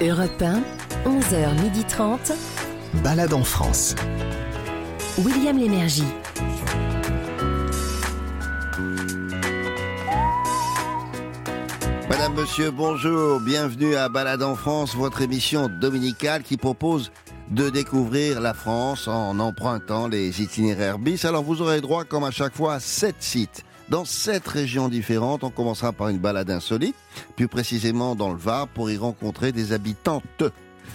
Europe 1, 11h30. Balade en France. William Lémergie. Madame, Monsieur, bonjour, bienvenue à Balade en France, votre émission dominicale qui propose de découvrir la France en empruntant les itinéraires bis. Alors vous aurez droit, comme à chaque fois, à sept sites. Dans sept régions différentes, on commencera par une balade insolite, plus précisément dans le Var, pour y rencontrer des habitantes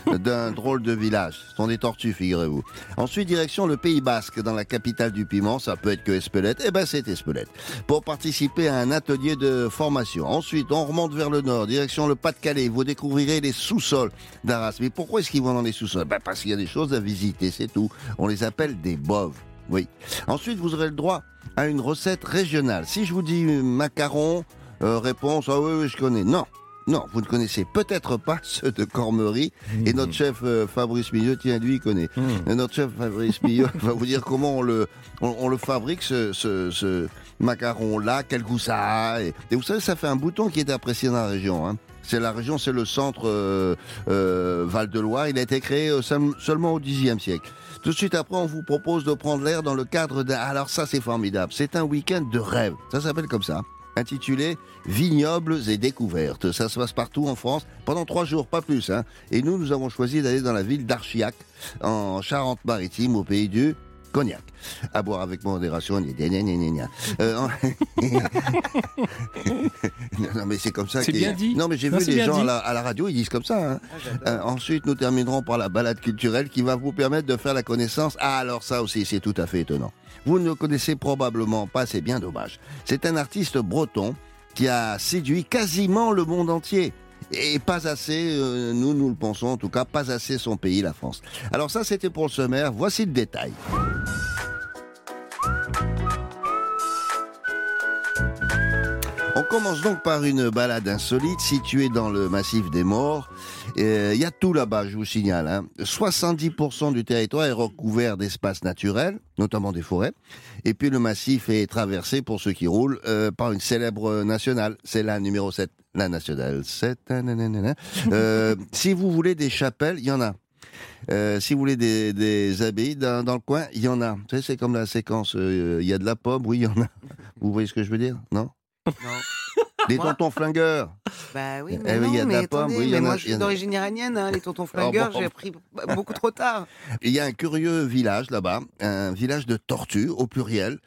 d'un drôle de village. Ce sont des tortues, figurez-vous. Ensuite, direction le Pays Basque, dans la capitale du piment. Ça peut être que Espelette. Eh ben, c'est Espelette. Pour participer à un atelier de formation. Ensuite, on remonte vers le nord, direction le Pas-de-Calais. Vous découvrirez les sous-sols d'Arras. Mais pourquoi est-ce qu'ils vont dans les sous-sols? Ben, Parce qu'il y a des choses à visiter, c'est tout. On les appelle des boves. Oui. Ensuite, vous aurez le droit à une recette régionale. Si je vous dis macaron, euh, réponse, ah oui, oui, je connais. Non. Non, vous ne connaissez peut-être pas ceux de Cormery. Et notre chef euh, Fabrice Millot, tiens, lui, il connaît. Et notre chef Fabrice Millot va vous dire comment on le, on, on le fabrique, ce, ce, ce macaron-là, quel goût ça a. Et, et vous savez, ça fait un bouton qui est apprécié dans la région. Hein. C'est la région, c'est le centre euh, euh, Val-de-Loire. Il a été créé euh, seul- seulement au Xe siècle. Tout de suite après, on vous propose de prendre l'air dans le cadre d'un... Alors ça, c'est formidable. C'est un week-end de rêve. Ça s'appelle comme ça. Intitulé Vignobles et découvertes. Ça se passe partout en France pendant trois jours, pas plus. Hein. Et nous, nous avons choisi d'aller dans la ville d'Archiac, en Charente-Maritime, au pays du cognac. À boire avec modération. Euh, en- non, mais c'est comme ça. C'est bien dit. Non, mais j'ai vu les gens à la, à la radio, ils disent comme ça. hein. Euh, ensuite, nous terminerons par la balade culturelle qui va vous permettre de faire la connaissance. Ah, alors ça aussi, c'est tout à fait étonnant. Vous ne le connaissez probablement pas, c'est bien dommage. C'est un artiste breton qui a séduit quasiment le monde entier. Et pas assez, euh, nous, nous le pensons en tout cas, pas assez son pays, la France. Alors ça, c'était pour le sommaire. Voici le détail. On commence donc par une balade insolite située dans le massif des Morts. Euh, Il y a tout là-bas, je vous signale. hein. 70% du territoire est recouvert d'espaces naturels, notamment des forêts. Et puis le massif est traversé, pour ceux qui roulent, euh, par une célèbre nationale. C'est la numéro 7, la nationale 7. nanana. Euh, si vous voulez des chapelles, il y en a. Euh, si vous voulez des, des abbayes dans, dans le coin, il y en a. C'est comme la séquence, euh, il y a de la pomme, oui, il y en a. Vous voyez ce que je veux dire? Non? Non. Les Moi tontons flingueurs. Bah oui, Eh mais oui, il y a non, de la mais pomme, attendez, oui, il y en a- moi je il y en suis a- d'origine iranienne, hein, les tontons flingueurs, bon. j'ai appris beaucoup trop tard. Il y a un curieux village là-bas, un village de tortues au pluriel.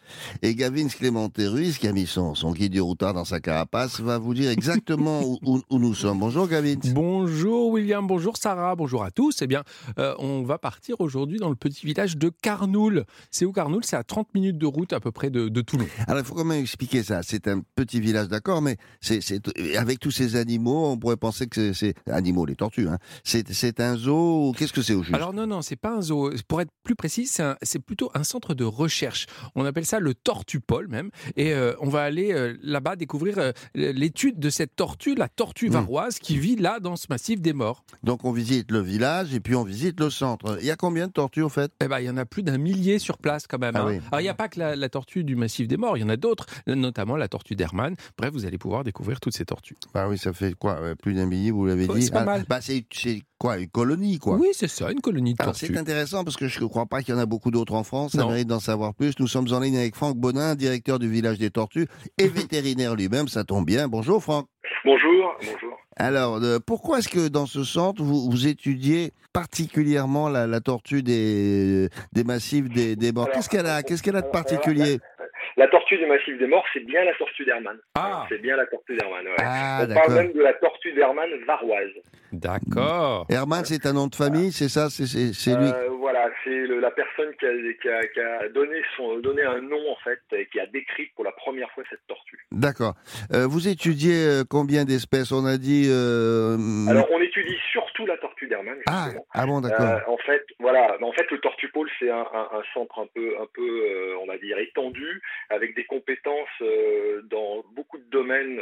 Et Gavin Clémenté Ruiz, qui a mis son, son guide du routard dans sa carapace, va vous dire exactement où, où- où nous sommes. Bonjour Gavin. Bonjour William, bonjour Sarah, bonjour à tous. Eh bien, euh, on va partir aujourd'hui dans le petit village de Carnoul. C'est où Carnoul? C'est à 30 minutes de route à peu près de, de Toulon. Alors il faut quand même expliquer ça. C'est un petit village, d'accord, mais c'est, avec tous ces animaux, on pourrait penser que c'est, animaux, les tortues. Hein. C'est, c'est un zoo. Qu'est-ce que c'est au juste? Alors non, non, c'est pas un zoo. Pour être plus précis, c'est plutôt un centre de recherche. On appelle ça le tortupole même. Et euh, on va aller euh, là-bas découvrir euh, l'étude de cette tortue, la tortue Mm. varoise, qui vit là dans ce massif des morts. Donc on visite le village et puis on visite le centre. Il y a combien de tortues au fait? Eh ben, il y en a plus d'un millier sur place quand même. Ah hein. oui. Alors, il n'y a pas que la, la tortue du massif des morts, il y en a d'autres, notamment la tortue d'Hermann. Bref, vous allez pouvoir découvrir toutes ces tortues. Bah oui, ça fait quoi euh, Plus d'un millier, vous l'avez Ouais, dit. c'est pas Ah, mal. Bah c'est, c'est quoi Une colonie, quoi Oui, c'est ça, une colonie de Alors, tortues. c'est intéressant parce que je ne crois pas qu'il y en a beaucoup d'autres en France. Ça Non. mérite d'en savoir plus. Nous sommes en ligne avec Franck Bonin, directeur du village des tortues et vétérinaire lui-même. Ça tombe bien. Bonjour Franck. Bonjour, bonjour. Alors, euh, pourquoi est-ce que dans ce centre, vous, vous étudiez particulièrement la, la tortue des, des massifs des, des Alors, Qu'est-ce qu'elle a, qu'est-ce qu'elle a de particulier? La tortue du massif des morts, c'est bien la tortue d'Hermann. Ah. C'est bien la tortue d'Hermann, ouais. Ah, On parle même de la tortue d'Hermann varoise. D'accord. Herman, c'est un nom de famille, c'est ça C'est c'est- c'est lui Euh, voilà, c'est le- la personne qui a, qui a- qui a donné, son, donné un nom, en fait, et qui a décrit pour la première fois cette tortue. D'accord. Euh, vous étudiez euh, combien d'espèces On a dit. euh, Alors, on étudie surtout la tortue d'Hermann, ah, ah bon, d'accord. Euh, en fait, voilà. En fait, le Tortupole, c'est un, un- un centre un peu, un peu, euh, on va dire, étendu, avec des compétences euh, dans beaucoup de domaines,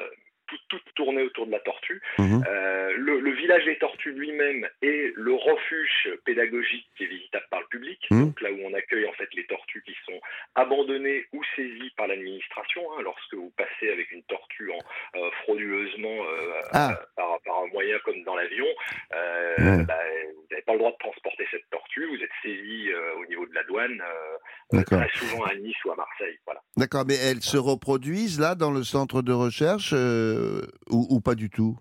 tout, tout tourné autour de la tortue. Mhm. Euh, le, le village des tortues lui-même est le refuge pédagogique qui est visitable par le public, Mhm. donc là où on accueille en fait les tortues qui sont abandonnées ou saisies par l'administration. hein, lorsque vous passez avec une tortue en, euh, frauduleusement euh, Ah. par, par un moyen comme dans l'avion, bah, vous n'avez pas le droit de transporter cette tortue. Vous êtes saisi au niveau de la douane, très souvent à Nice ou à Marseille. Voilà. D'accord, mais elles se reproduisent là dans le centre de recherche ou, ou pas du tout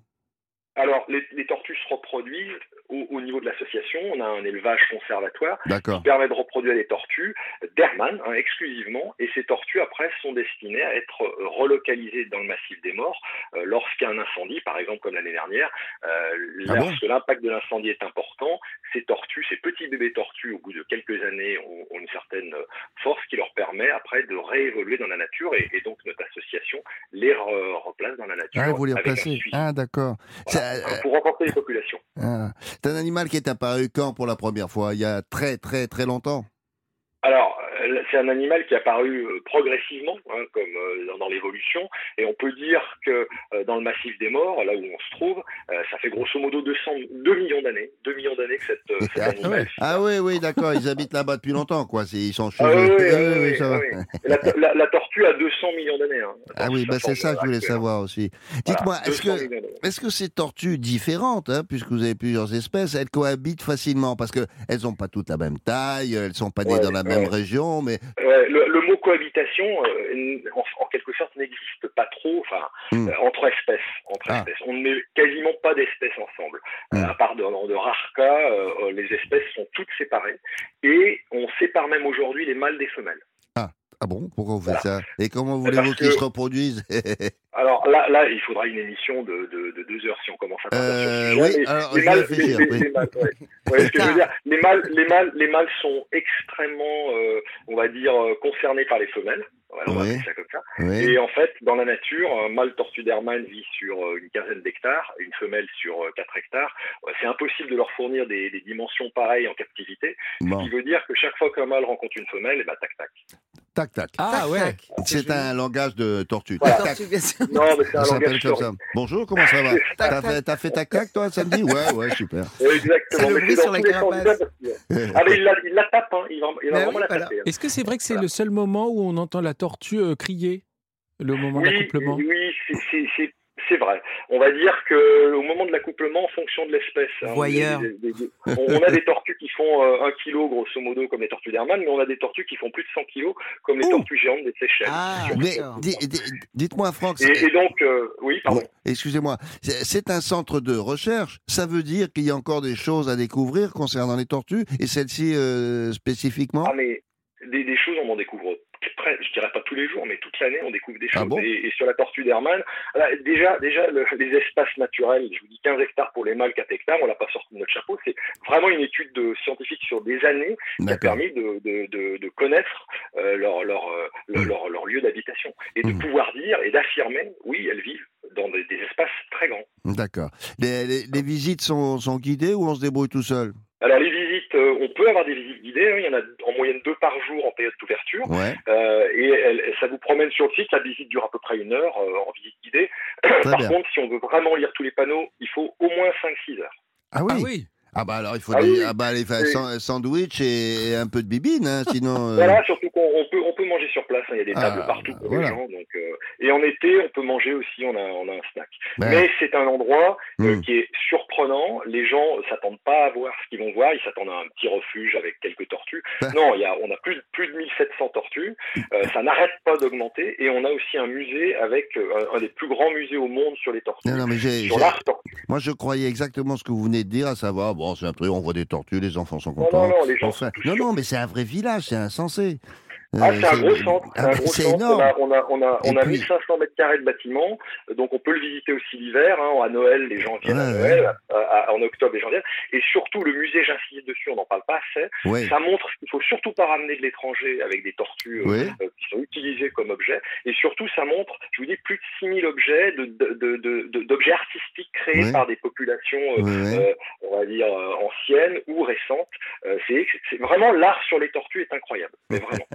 Alors, les, les tortues se reproduisent au, au niveau de l'association. On a un élevage conservatoire qui permet de reproduire les tortues d'Hermann hein, exclusivement. Et ces tortues, après, sont destinées à être relocalisées dans le massif des morts euh, lorsqu'il y a un incendie, par exemple comme l'année dernière. Euh, Ah bon lorsque l'impact de l'incendie est important, ces tortues, ces petits bébés tortues, au bout de quelques années, ont, ont une certaine force qui leur permet après de réévoluer dans la nature. Et, et donc, notre association les re- replace dans la nature. Ah, vous les replacez Ah, d'accord. voilà, pour renforcer les populations. ah. C'est un animal qui est apparu quand pour la première fois? Il y a très, très, très longtemps? Alors, euh, c'est un animal qui est apparu euh, progressivement, hein, comme euh, dans, l'évolution, et on peut dire que euh, dans le massif des morts, là où on se trouve, euh, ça fait grosso modo 200, 2 millions d'années, 2 millions d'années que cette, euh, cet Ah, animal. Ah oui, oui, d'accord. Ils habitent là-bas depuis longtemps, quoi. Ils sont chez Ah oui, oui, Ah oui, ça va. La, la- la tortue a 200 millions d'années. hein, Ah oui, bah c'est ça que je voulais savoir aussi. Voilà, Dites-moi, est-ce 200 que, est-ce que ces tortues différentes, hein, puisque vous avez plusieurs espèces, elles cohabitent facilement? Parce qu'elles n'ont pas toutes la même taille, elles ne sont pas nées Ouais, dans la même ouais. Région, mais Ouais, le, le mot cohabitation, euh, en, en quelque sorte, n'existe pas trop enfin, Hmm. euh, entre espèces. Entre Ah. espèces. On ne met quasiment pas d'espèces ensemble. Hmm. Euh, à part dans de, rares cas, les espèces sont toutes séparées. Et on sépare même aujourd'hui les mâles des femelles. ah bon, pourquoi vous faites Voilà. ça? Et comment voulez-vous qu'ils que- se reproduisent? Alors là, là, il faudra une émission de, de, de deux heures si on commence à parler Euh, sur les mâles, les- mâles, les mâles, les mâles, les mâles sont extrêmement, euh, on va dire, euh, concernés par les femelles. Voilà, on va ça comme ça. Et en fait, dans la nature, un mâle tortue d'Hermann vit sur euh, une quinzaine d'hectares, une femelle sur euh, 4 hectares. C'est impossible de leur fournir des, des dimensions pareilles en captivité, ce qui veut dire que chaque fois qu'un mâle rencontre une femelle, et bah, tac tac. tac, tac. Ah Tac, ouais. C'est un langage de tortue. Voilà. Tac, tac. Tortue, bien sûr. Non, mais c'est un Ça s'appelle langage comme fleuri. ça. Bonjour, comment ça va? T'as fait, tac tac toi samedi? Ouais, ouais, super. Exactement. Mais sur la carapace. Ah il la, il la tape, hein. il va, il va vraiment oui, la voilà. taper. hein. Est-ce que c'est vrai que c'est Voilà. le seul moment où on entend la tortue euh, crier? Le moment Oui, d'accouplement? oui, c'est- c'est- vrai. On va dire que au moment de l'accouplement, en fonction de l'espèce, hein, on, on a des tortues qui font euh, un kilo grosso modo comme les tortues d'Hermann, mais on a des tortues qui font plus de 100 kilos comme les Oh. tortues géantes des Seychelles. Ah, Mais dites-moi, Franck, Et, donc, euh, oui, pardon. Ouais, Excusez-moi, c'est un centre de recherche. Ça veut dire qu'il y a encore des choses à découvrir concernant les tortues et celles-ci euh, spécifiquement? Ah mais des, des choses, on en découvre je dirais pas tous les jours, mais toute l'année, on découvre des Ah choses. bon et, et sur la tortue d'Hermann, déjà, déjà le- les espaces naturels, je vous dis 15 hectares pour les mâles, 4 hectares, on l'a pas sorti de notre chapeau. C'est vraiment une étude de, scientifique sur des années qui a permis de, de, de, de connaître euh, leur, leur, euh, leur, Mm. leur, leur lieu d'habitation et de Mm. pouvoir dire et d'affirmer, oui, elles vivent dans des, des espaces très grands. D'accord. Les, les- les visites sont, sont guidées ou on se débrouille tout seul? Alors les visites, euh, on peut avoir des visites guidées, hein, il y en a en moyenne deux par jour en période d'ouverture. Ouais. Euh, et elle- ça vous promène sur le site. La visite dure à peu près une heure euh, en visite guidée. Par bien. contre, si on veut vraiment lire tous les panneaux, il faut au moins 5-6 heures. Ah oui. Ah oui. Ah bah alors il faut Ah des, oui. ah bah, les Oui. sandwich et, et un peu de bibine, hein, sinon. euh, Voilà, surtout qu'on on peut, on peut manger sur place. hein, Il y a des Ah, tables partout pour voilà. les gens. Donc, euh, et en été, on peut manger aussi. On a, on a un snack. ben, Mais c'est un endroit euh, Hmm. qui est surprenant. Les gens s'attendent pas à voir ce qu'ils vont voir. Ils s'attendent à un petit refuge avec quelques tortues. Ben. Non, il y a, on a plus, plus de 1700 tortues. Euh, ça n'arrête pas d'augmenter. Et on a aussi un musée avec un, un des plus grands musées au monde sur les tortues. non, non, mais j'ai, sur l'art tortue. moi je croyais exactement ce que vous venez de dire, à savoir, bon, c'est un truc, on voit des tortues, les enfants sont contents. non, non, les gens Enfin, sont tous non, sûrs. non, mais c'est un vrai village, c'est insensé. Ah, Euh, c'est un gros centre. ah, c'est un gros c'est centre. énorme. On a, on a, on a, on a puis- 1500 mètres carrés de bâtiment, donc on peut le visiter aussi l'hiver. Hein, à Noël, les gens viennent à Ouais, Noël. à- à- en octobre, les gens viennent. Et surtout, le musée, j'insiste dessus, on n'en parle pas assez. Oui, Ça montre qu'il faut surtout pas ramener de l'étranger avec des tortues euh, euh, qui sont utilisées comme objets. Et surtout, ça montre, je vous dis, plus de 6000 objets de- de- de- de- d'objets artistiques créés par des populations euh, euh, on va dire, euh, anciennes ou récentes. Euh, c'est vraiment l'art sur les tortues est incroyable. Mais vraiment.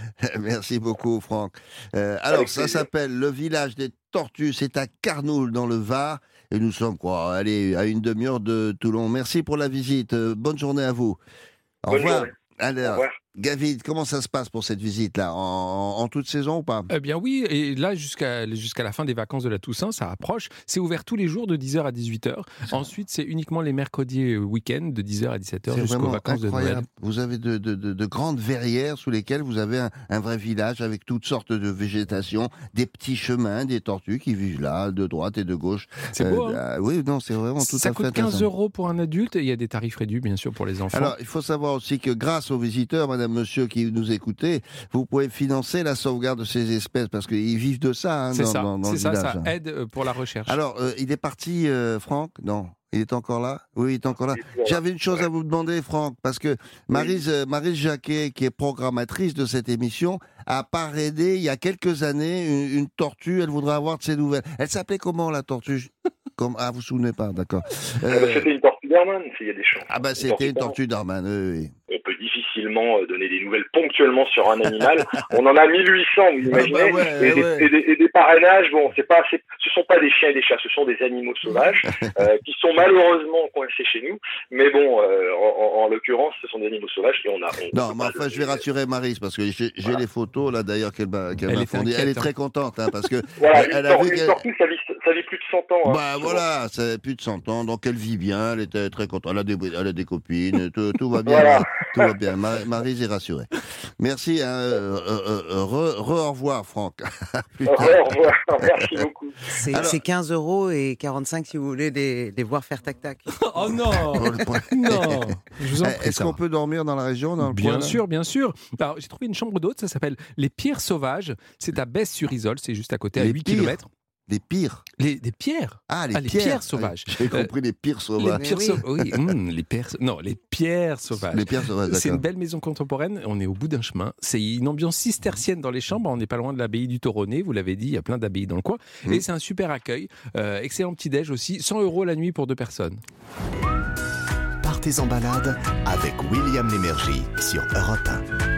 Merci beaucoup, Franck. Euh, alors, ça s'appelle le village des tortues. C'est à Carnoul, dans le Var. Et nous sommes, quoi, allez, à une demi-heure de Toulon. Merci pour la visite. Euh, bonne journée à vous. Au Bonne revoir. Au revoir. David, comment ça se passe pour cette visite-là? En, en toute saison ou pas? Eh bien oui, et là jusqu'à jusqu'à la fin des vacances de la Toussaint, ça approche. C'est ouvert tous les jours de 10h à 18h. Ensuite, c'est uniquement les mercredis et week-ends de 10h à 17h C'est jusqu'aux vacances de Noël. Vous avez de, de- de- de grandes verrières sous lesquelles vous avez un, un vrai village avec toutes sortes de végétation, des petits chemins, des tortues qui vivent là, de droite et de gauche. C'est beau, hein? euh, oui, non, c'est vraiment tout Ça à fait coûte 15 intéressant. euros pour un adulte et il y a des tarifs réduits bien sûr pour les enfants. Alors, il faut savoir aussi que grâce aux visiteurs, madame, monsieur, qui nous écoutez, vous pouvez financer la sauvegarde de ces espèces parce qu'ils vivent de ça hein, c'est ça, dans- dans c'est le ça, aide euh, pour la recherche. Alors, euh, il est parti, euh, Franck? Non il est encore là? Oui, il est encore là. J'avais une chose à vous demander, Franck, parce que Marise, euh, Marise Jacquet, qui est programmatrice de cette émission, a parrainé il y a quelques années une, une tortue. Elle voudrait avoir de ses nouvelles. Elle s'appelait comment, la tortue? Comme... Ah, vous vous souvenez pas, d'accord. Ah bah, Euh, C'était une tortue d'Hermann, s'il y a des chances. ah, bah, c'était une tortue d'Arman, oui, oui. On peut difficilement euh, donner des nouvelles ponctuellement sur un animal. On en a 1800, vous imaginez Ah bah ouais, et, des, ouais. et des- et des parrainages, bon, c'est pas, ce sont pas des chiens et des chats, ce sont des animaux sauvages euh, qui sont malheureusement coincés chez nous. Mais bon, euh, en, en- en l'occurrence, ce sont des animaux sauvages et on a. on Non, mais enfin, le- je vais rassurer Marise parce que j'ai Voilà. les photos là d'ailleurs qu'elle m'a fournies. Elle est hein. très contente hein, parce que Voilà, elle une, a vu une qu'elle- tortue, ça vit, ça vit plus de 100 ans. hein, Bah voilà, ça fait plus de 100 ans, donc elle vit bien, elle était très contente, elle a des, elle a des copines, tout, tout va bien, Voilà. tout va bien. Ma- Maryse est rassurée. Merci, hein, euh, euh, euh, re, re- au revoir Franck. Au revoir, merci beaucoup. C'est Alors- c'est 15 euros et 45 si vous voulez les, les voir faire tac-tac. Oh non. Non Je vous en Eh, prie, Est-ce qu'on peut dormir dans la région dans le Bien sûr, bien sûr. J'ai trouvé une chambre d'hôte, ça s'appelle Les Pierres Sauvages. C'est à Besse-sur-Isole, c'est juste à côté, à Les 8 Pires km. Les pires. Les, des pierres Ah, les, Ah, les pierres. pierres sauvages. J'ai compris les pires Les sauvages. pierres oui. sauvages. Oui, hum, les pierres. Non, les pierres sauvages. Les pierres sauvages, C'est une belle maison contemporaine. On est au bout d'un chemin. C'est une ambiance cistercienne dans les chambres. On n'est pas loin de l'abbaye du Toronnet. Vous l'avez dit, il y a plein d'abbayes dans le coin. Et c'est un super accueil. Euh, excellent petit déj aussi. 100 euros la nuit pour deux personnes. Partez en balade avec William Lémergie sur Europe 1.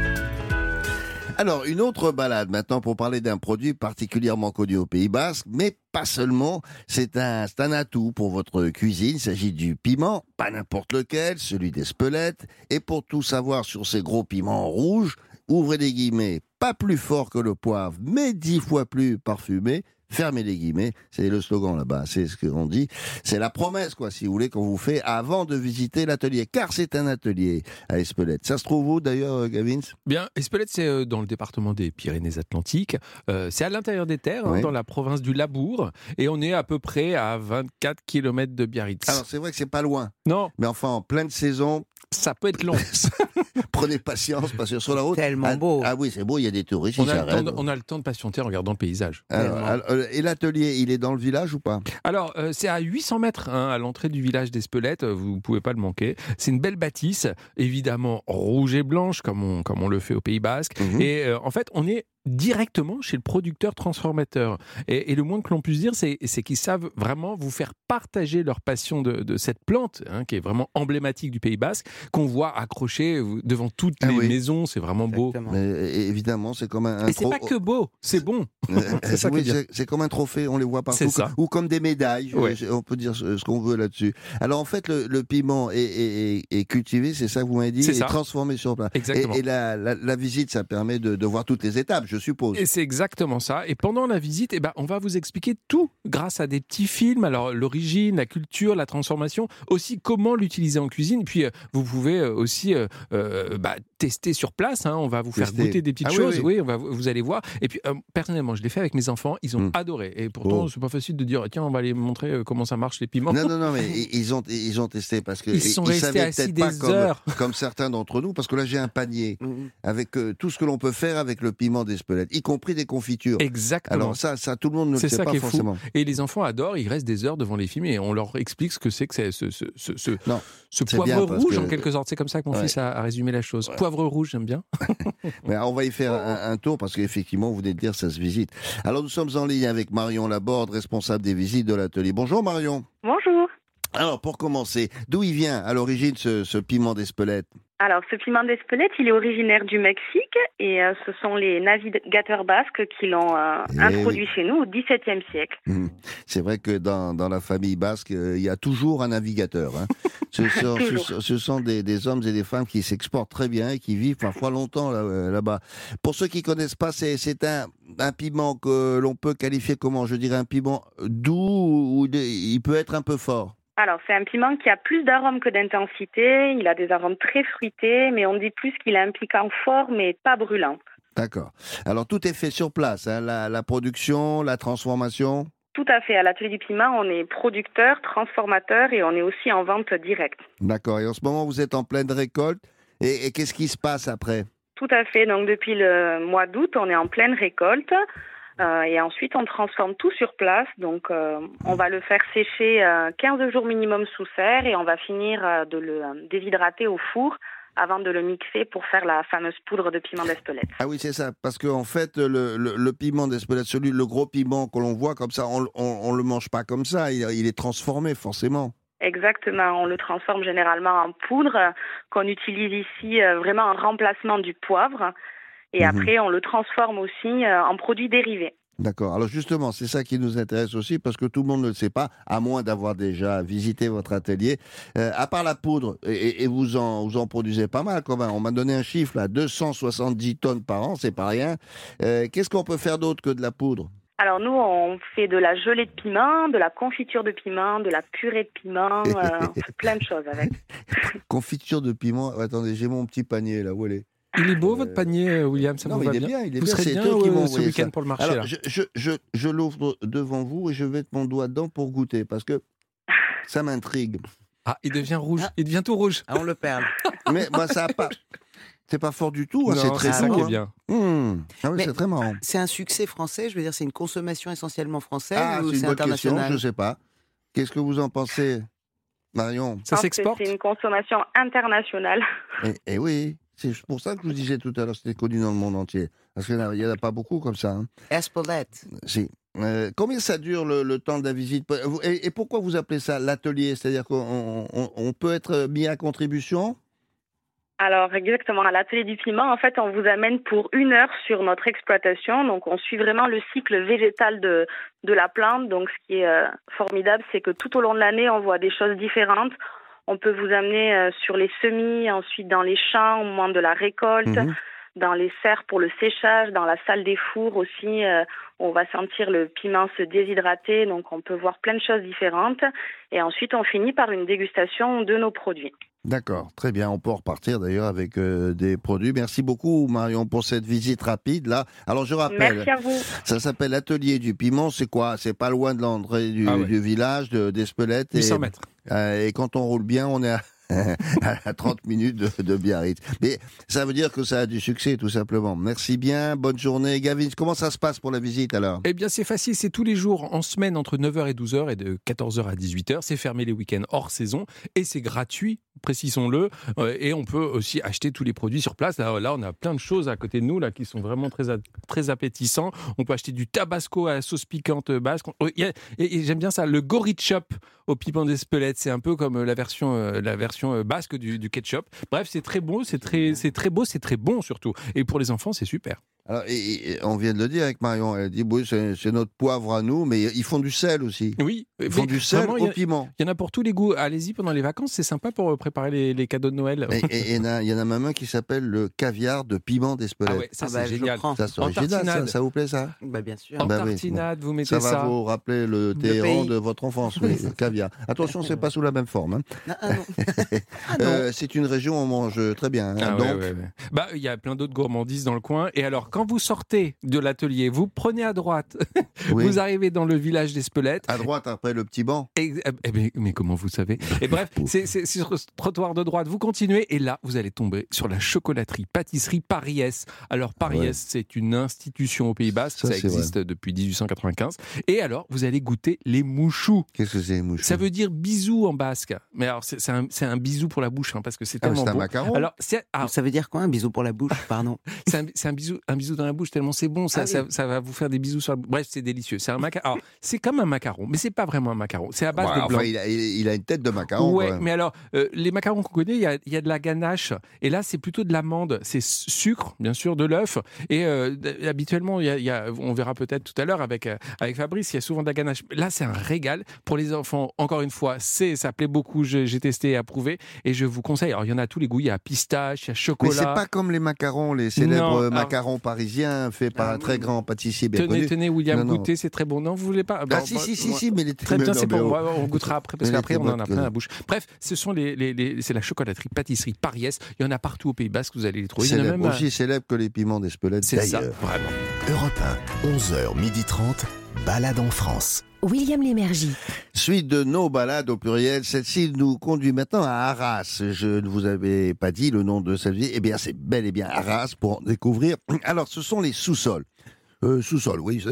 Alors, une autre balade maintenant pour parler d'un produit particulièrement connu au Pays Basque, mais pas seulement. C'est un, un atout pour votre cuisine. Il s'agit du piment, pas n'importe lequel, celui d'Espelette. Et pour tout savoir sur ces gros piments rouges, ouvrez les guillemets, pas plus fort que le poivre, mais dix fois plus parfumé. Fermez les guillemets, c'est le slogan là-bas, c'est ce qu'on dit. C'est la promesse, quoi, si vous voulez, qu'on vous fait avant de visiter l'atelier. Car c'est un atelier à Espelette. Ça se trouve où d'ailleurs, euh, Gavins? Bien, Espelette, c'est euh, dans le département des Pyrénées-Atlantiques. Euh, c'est à l'intérieur des terres, hein, dans la province du Labour. Et on est à peu près à 24 km de Biarritz. Alors, c'est vrai que c'est pas loin. non, Mais enfin, en pleine saison, ça peut être long. prenez patience parce que sur la route. Tellement ah, beau. Ah oui, c'est beau, il y a des touristes, on, a le temps s'arrêtent. de, on a le temps de patienter en regardant le paysage. Alors, euh, et l'atelier, il est dans le village ou pas? Alors, euh, c'est à 800 mètres hein, à l'entrée du village d'Espelette, euh, vous ne pouvez pas le manquer. C'est une belle bâtisse, évidemment rouge et blanche, comme on, comme on le fait au Pays Basque. Mhm. Et euh, en fait, on est directement chez le producteur transformateur. Et, et le moins que l'on puisse dire, c'est c'est qu'ils savent vraiment vous faire partager leur passion de, de cette plante, hein, qui est vraiment emblématique du Pays Basque, qu'on voit accrochée euh, devant toutes Ah les oui. maisons. C'est vraiment beau. Mais, Évidemment, c'est comme un. un Et c'est pas que beau, c'est bon. Euh, C'est ça oui, est comme un trophée, on les voit partout. Ça. Ou comme des médailles, Ouais. on peut dire ce, ce qu'on veut là-dessus. Alors en fait, le, le piment est, est- est- est cultivé, c'est ça que vous m'avez dit, C'est et transformé sur place. Et, et la, la- la visite, ça permet de, de voir toutes les étapes, je suppose. Et c'est exactement ça. Et pendant la visite, eh ben, on va vous expliquer tout grâce à des petits films. Alors, l'origine, la culture, la transformation, aussi comment l'utiliser en cuisine. Puis, euh, vous pouvez euh, aussi euh, euh, bah, tester sur place. hein. On va vous faire Tester. goûter des petites Ah oui, choses. oui. on va, vous allez voir. Et puis, personnellement, je l'ai fait avec mes enfants. Ils ont Mm. adoré. Et pourtant, Oh. c'est pas facile de dire tiens, on va aller montrer comment ça marche les piments. Non, non, non, mais ils ont, ils ont testé parce que Ils sont ils restés savaient assis peut-être pas des comme, heures. comme certains d'entre nous, parce que là j'ai un panier Mhm. avec tout ce que l'on peut faire avec le piment y compris des confitures. Exactement. Alors ça, ça tout le monde ne le C'est sait ça pas qui est fou. forcément. Et les enfants adorent, ils restent des heures devant les films et on leur explique ce que c'est que c'est ce, ce, ce, ce, Non, ce poivre rouge que- en quelque sorte. C'est comme ça que mon Ouais. fils a, a résumé la chose. Poivre rouge, j'aime bien. Mais on va y faire un, un tour parce qu'effectivement, vous venez de dire, ça se visite. Alors nous sommes en ligne avec Marion Laborde, responsable des visites de l'atelier. Bonjour Marion. Bonjour. Alors pour commencer, d'où il vient à l'origine ce, ce piment d'Espelette? Alors, ce piment d'Espelette, il est originaire du Mexique et euh, ce sont les navigateurs basques qui l'ont euh, Eh introduit chez nous au XVIIe siècle. Hum. C'est vrai que dans, dans la famille basque, euh, il y a toujours un navigateur. hein. Ce sont, ce Toujours. sont- ce sont des, des hommes et des femmes qui s'exportent très bien et qui vivent parfois longtemps là- là-bas. Pour ceux qui connaissent pas, c'est un, un piment que l'on peut qualifier comment? Je dirais un piment doux ou il peut être un peu fort. Alors, c'est un piment qui a plus d'arômes que d'intensité. Il a des arômes très fruités, mais on dit plus qu'il a un piquant fort, mais pas brûlant. D'accord. Alors tout est fait sur place, hein, la, la production, la transformation? Tout à fait. À l'atelier du piment, on est producteur, transformateur et on est aussi en vente directe. D'accord. Et en ce moment, vous êtes en pleine récolte. Et, et qu'est-ce qui se passe après? Tout à fait. Donc, depuis le mois d'août, on est en pleine récolte. Euh, et ensuite, on transforme tout sur place. Donc, euh, on va le faire sécher euh, 15 jours minimum sous serre et on va finir euh, de le déshydrater au four avant de le mixer pour faire la fameuse poudre de piment d'Espelette. Ah oui, c'est ça. Parce qu'en fait, le, le, le piment d'Espelette, celui, le gros piment que l'on voit comme ça, on, on le mange pas comme ça. Il, il est transformé, forcément. Exactement. On le transforme généralement en poudre qu'on utilise ici vraiment en remplacement du poivre. Et Mhm. après, on le transforme aussi euh, en produits dérivés. D'accord. Alors justement, c'est ça qui nous intéresse aussi, parce que tout le monde ne le sait pas, à moins d'avoir déjà visité votre atelier. Euh, à part la poudre, et, et vous, en, vous en produisez pas mal quand même. On m'a donné un chiffre, là, 270 tonnes par an, c'est pas rien. Euh, Qu'est-ce qu'on peut faire d'autre que de la poudre? Alors nous, on fait de la gelée de piment, de la confiture de piment, de la purée de piment, euh, on fait plein de choses avec. Confiture de piment. Attendez, j'ai mon petit panier, là, où elle est? Il est beau votre Euh, panier, euh, William, ça non, vous va il est bien, bien, il est Vous bien, serez c'est bien euh, ce week-end pour le marché Alors, là je, je, je, je l'ouvre devant vous et je vais mettre mon doigt dedans pour goûter parce que ça m'intrigue. Ah, il devient rouge, Ah. il devient tout rouge. Ah, on le perd. Mais moi, ça a pas. C'est pas fort du tout, hein, c'est Non, très ça doux. qui est hein. bien. Mmh. Ah oui, c'est très marrant. C'est un succès français, je veux dire, c'est une consommation essentiellement française Ah, ou c'est bonne question, international je sais pas. Qu'est-ce que vous en pensez, Marion? Ça s'exporte? C'est une consommation internationale. Eh eh oui, c'est pour ça que je vous disais tout à l'heure, c'était connu dans le monde entier. Parce qu'il n'y en a pas beaucoup comme ça. hein. Espelette. Si. Euh, combien ça dure le, le temps de la visite? Et, et pourquoi vous appelez ça l'atelier? C'est-à-dire qu'on on- on peut être mis à contribution? Alors exactement, à l'atelier du piment, en fait, on vous amène pour une heure sur notre exploitation. Donc on suit vraiment le cycle végétal de, de la plante. Donc ce qui est euh, formidable, c'est que tout au long de l'année, on voit des choses différentes. On peut vous amener euh, sur les semis, ensuite dans les champs au moment de la récolte. Mhm. dans les serres pour le séchage, dans la salle des fours aussi, euh, on va sentir le piment se déshydrater, donc on peut voir plein de choses différentes. Et ensuite, on finit par une dégustation de nos produits. D'accord, très bien. On peut repartir d'ailleurs avec euh, des produits. Merci beaucoup Marion pour cette visite rapide là. Alors je rappelle, Merci à vous. ça s'appelle l'atelier du piment. C'est quoi? C'est pas loin de l'entrée du, Ah ouais. du village de- d'Espelette. Et, 800 mètres. Euh, et quand on roule bien, on est à, à 30 minutes de, de Biarritz. Mais ça veut dire que ça a du succès tout simplement. Merci bien, bonne journée. Gavin, comment ça se passe pour la visite alors? Eh bien, c'est facile, c'est tous les jours en semaine entre 9h et 12h et de 14h à 18h. C'est fermé les week-ends hors saison et c'est gratuit, précisons-le. Euh, Et on peut aussi acheter tous les produits sur place. Là, on a plein de choses à côté de nous là qui sont vraiment très, très appétissants. On peut acheter du tabasco à la sauce piquante basque. Et, j'aime bien ça, le goritchop au piment d'Espelette. C'est un peu comme la version, euh, la version euh, basque du, du ketchup. Bref, c'est très beau, c'est très, c'est très beau, c'est très bon surtout. Et pour les enfants, c'est super. Alors, et- et on vient de le dire avec Marion. Elle dit oui, c'est c'est notre poivre à nous, mais ils font du sel aussi. Oui, Ils font du sel vraiment, au a- piment. Il y en a pour tous les goûts. Allez-y pendant les vacances, c'est sympa pour euh, préparer les, les cadeaux de Noël. Et- il y en a- il y en a même un qui s'appelle le caviar de piment d'Espelette. Ah ouais, ça Ah c'est bah, je génial. prends. Ça, c'est En original, ça, tartinade. ça vous plaît ça? Bah, bien sûr. En Bah oui, tartinade, vous Ça mettez ça. va vous rappeler le pays. de votre enfance, oui, le caviar. Attention, c'est pas sous la même forme. hein. Ah, ah. Ah. Euh, c'est une région où on mange très bien. hein. Ah ouais, ouais. Bah, il y a plein d'autres gourmandises dans le coin. Et alors, quand vous sortez de l'atelier, vous prenez à droite, oui. vous arrivez dans le village d'Espelette. à droite, après le petit banc. Et, eh, eh, mais, mais comment vous savez? Et bref, c'est sur ce trottoir de droite, vous continuez et là, vous allez tomber sur la chocolaterie, pâtisserie Paris S. Alors, Paris Ouais. C'est une institution au Pays Basque, Ça, existe depuis 1895. Et alors, vous allez goûter les mouchous. Qu'est-ce que c'est, mouche Ça veut dire bisou en basque. Mais alors, c'est un, un bisou pour la bouche, hein, parce que c'est Ah, tellement un bon. macaron? Alors, alors, Ça veut dire quoi un bisou pour la bouche? Pardon. c'est un, c'est un bisou, un bisou bisou dans la bouche tellement c'est bon, ça, Ah oui. ça, ça va vous faire des bisous sur la bouche. Bref, c'est délicieux. C'est un macaron. Alors, c'est comme un macaron, mais c'est pas vraiment un macaron. C'est à base Ouais, de enfin, blanc. il, a, il- il a une tête de macaron. Ouais, mais alors, euh, les macarons qu'on connaît, il y a, il y a de la ganache. Et là, c'est plutôt de l'amande. C'est sucre, bien sûr, de l'œuf. Et euh, habituellement, il y a, il y a- on verra peut-être tout à l'heure avec, euh, avec Fabrice, il y a souvent de la ganache. Là, c'est un régal. Pour les enfants, encore une fois, c'est, ça plaît beaucoup. J'ai testé et approuvé. Et je vous conseille. Alors, il y en a tous les goûts. Il y a pistache, il y a Mais chocolat. c'est pas comme les macarons, les célèbres Non, euh, alors- macarons parisiens faits par Ah un très oui. grand pâtissier bien Tenez, connu. tenez, William, Non, non. goûtez, c'est très bon. Non, vous voulez pas Ah, si, bah, si, si, moi- si, mais les Très bien, c'est bon. On goûtera après parce qu'après était on en a plein la bouche. Bref, ce sont les, les- les- c'est la chocolaterie, pâtisserie Pariès. Il y en a partout au Pays Basque. Vous allez les trouver. Il à- aussi célèbre que les piments d'Espelette C'est ça, vraiment. Europe 1, 11h30, balade en France. William Lémergie. Suite de nos balades au pluriel, celle-ci nous conduit maintenant à Arras. Je ne vous avais pas dit le nom de cette ville. Eh bien, c'est bel et bien Arras pour en découvrir. Alors, ce sont les sous-sols. Euh, sous-sols, oui, ça.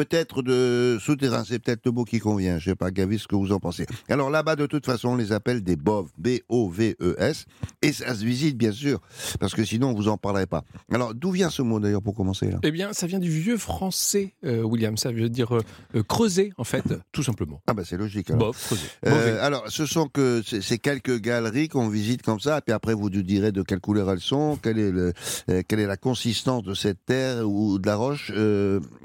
Peut-être de souterrain, c'est peut-être le mot qui convient. Je sais pas, Gavis, ce que vous en pensez. Alors là-bas, de toute façon, on les appelle des boves, B-O-V-E-S, et ça se visite, bien sûr, parce que sinon, on vous en parlerait pas. Alors, d'où vient ce mot, d'ailleurs, pour commencer là? Eh bien, ça vient du vieux français, euh, William. Ça veut dire euh, euh, creuser, en fait, tout simplement. Ah ben, c'est logique. alors. Bof, creuser. Euh, alors, ce sont que ces quelques galeries qu'on visite comme ça, et puis après vous nous direz de quelle couleur elles sont, quelle est, le, quelle est la consistance de cette terre ou de la roche.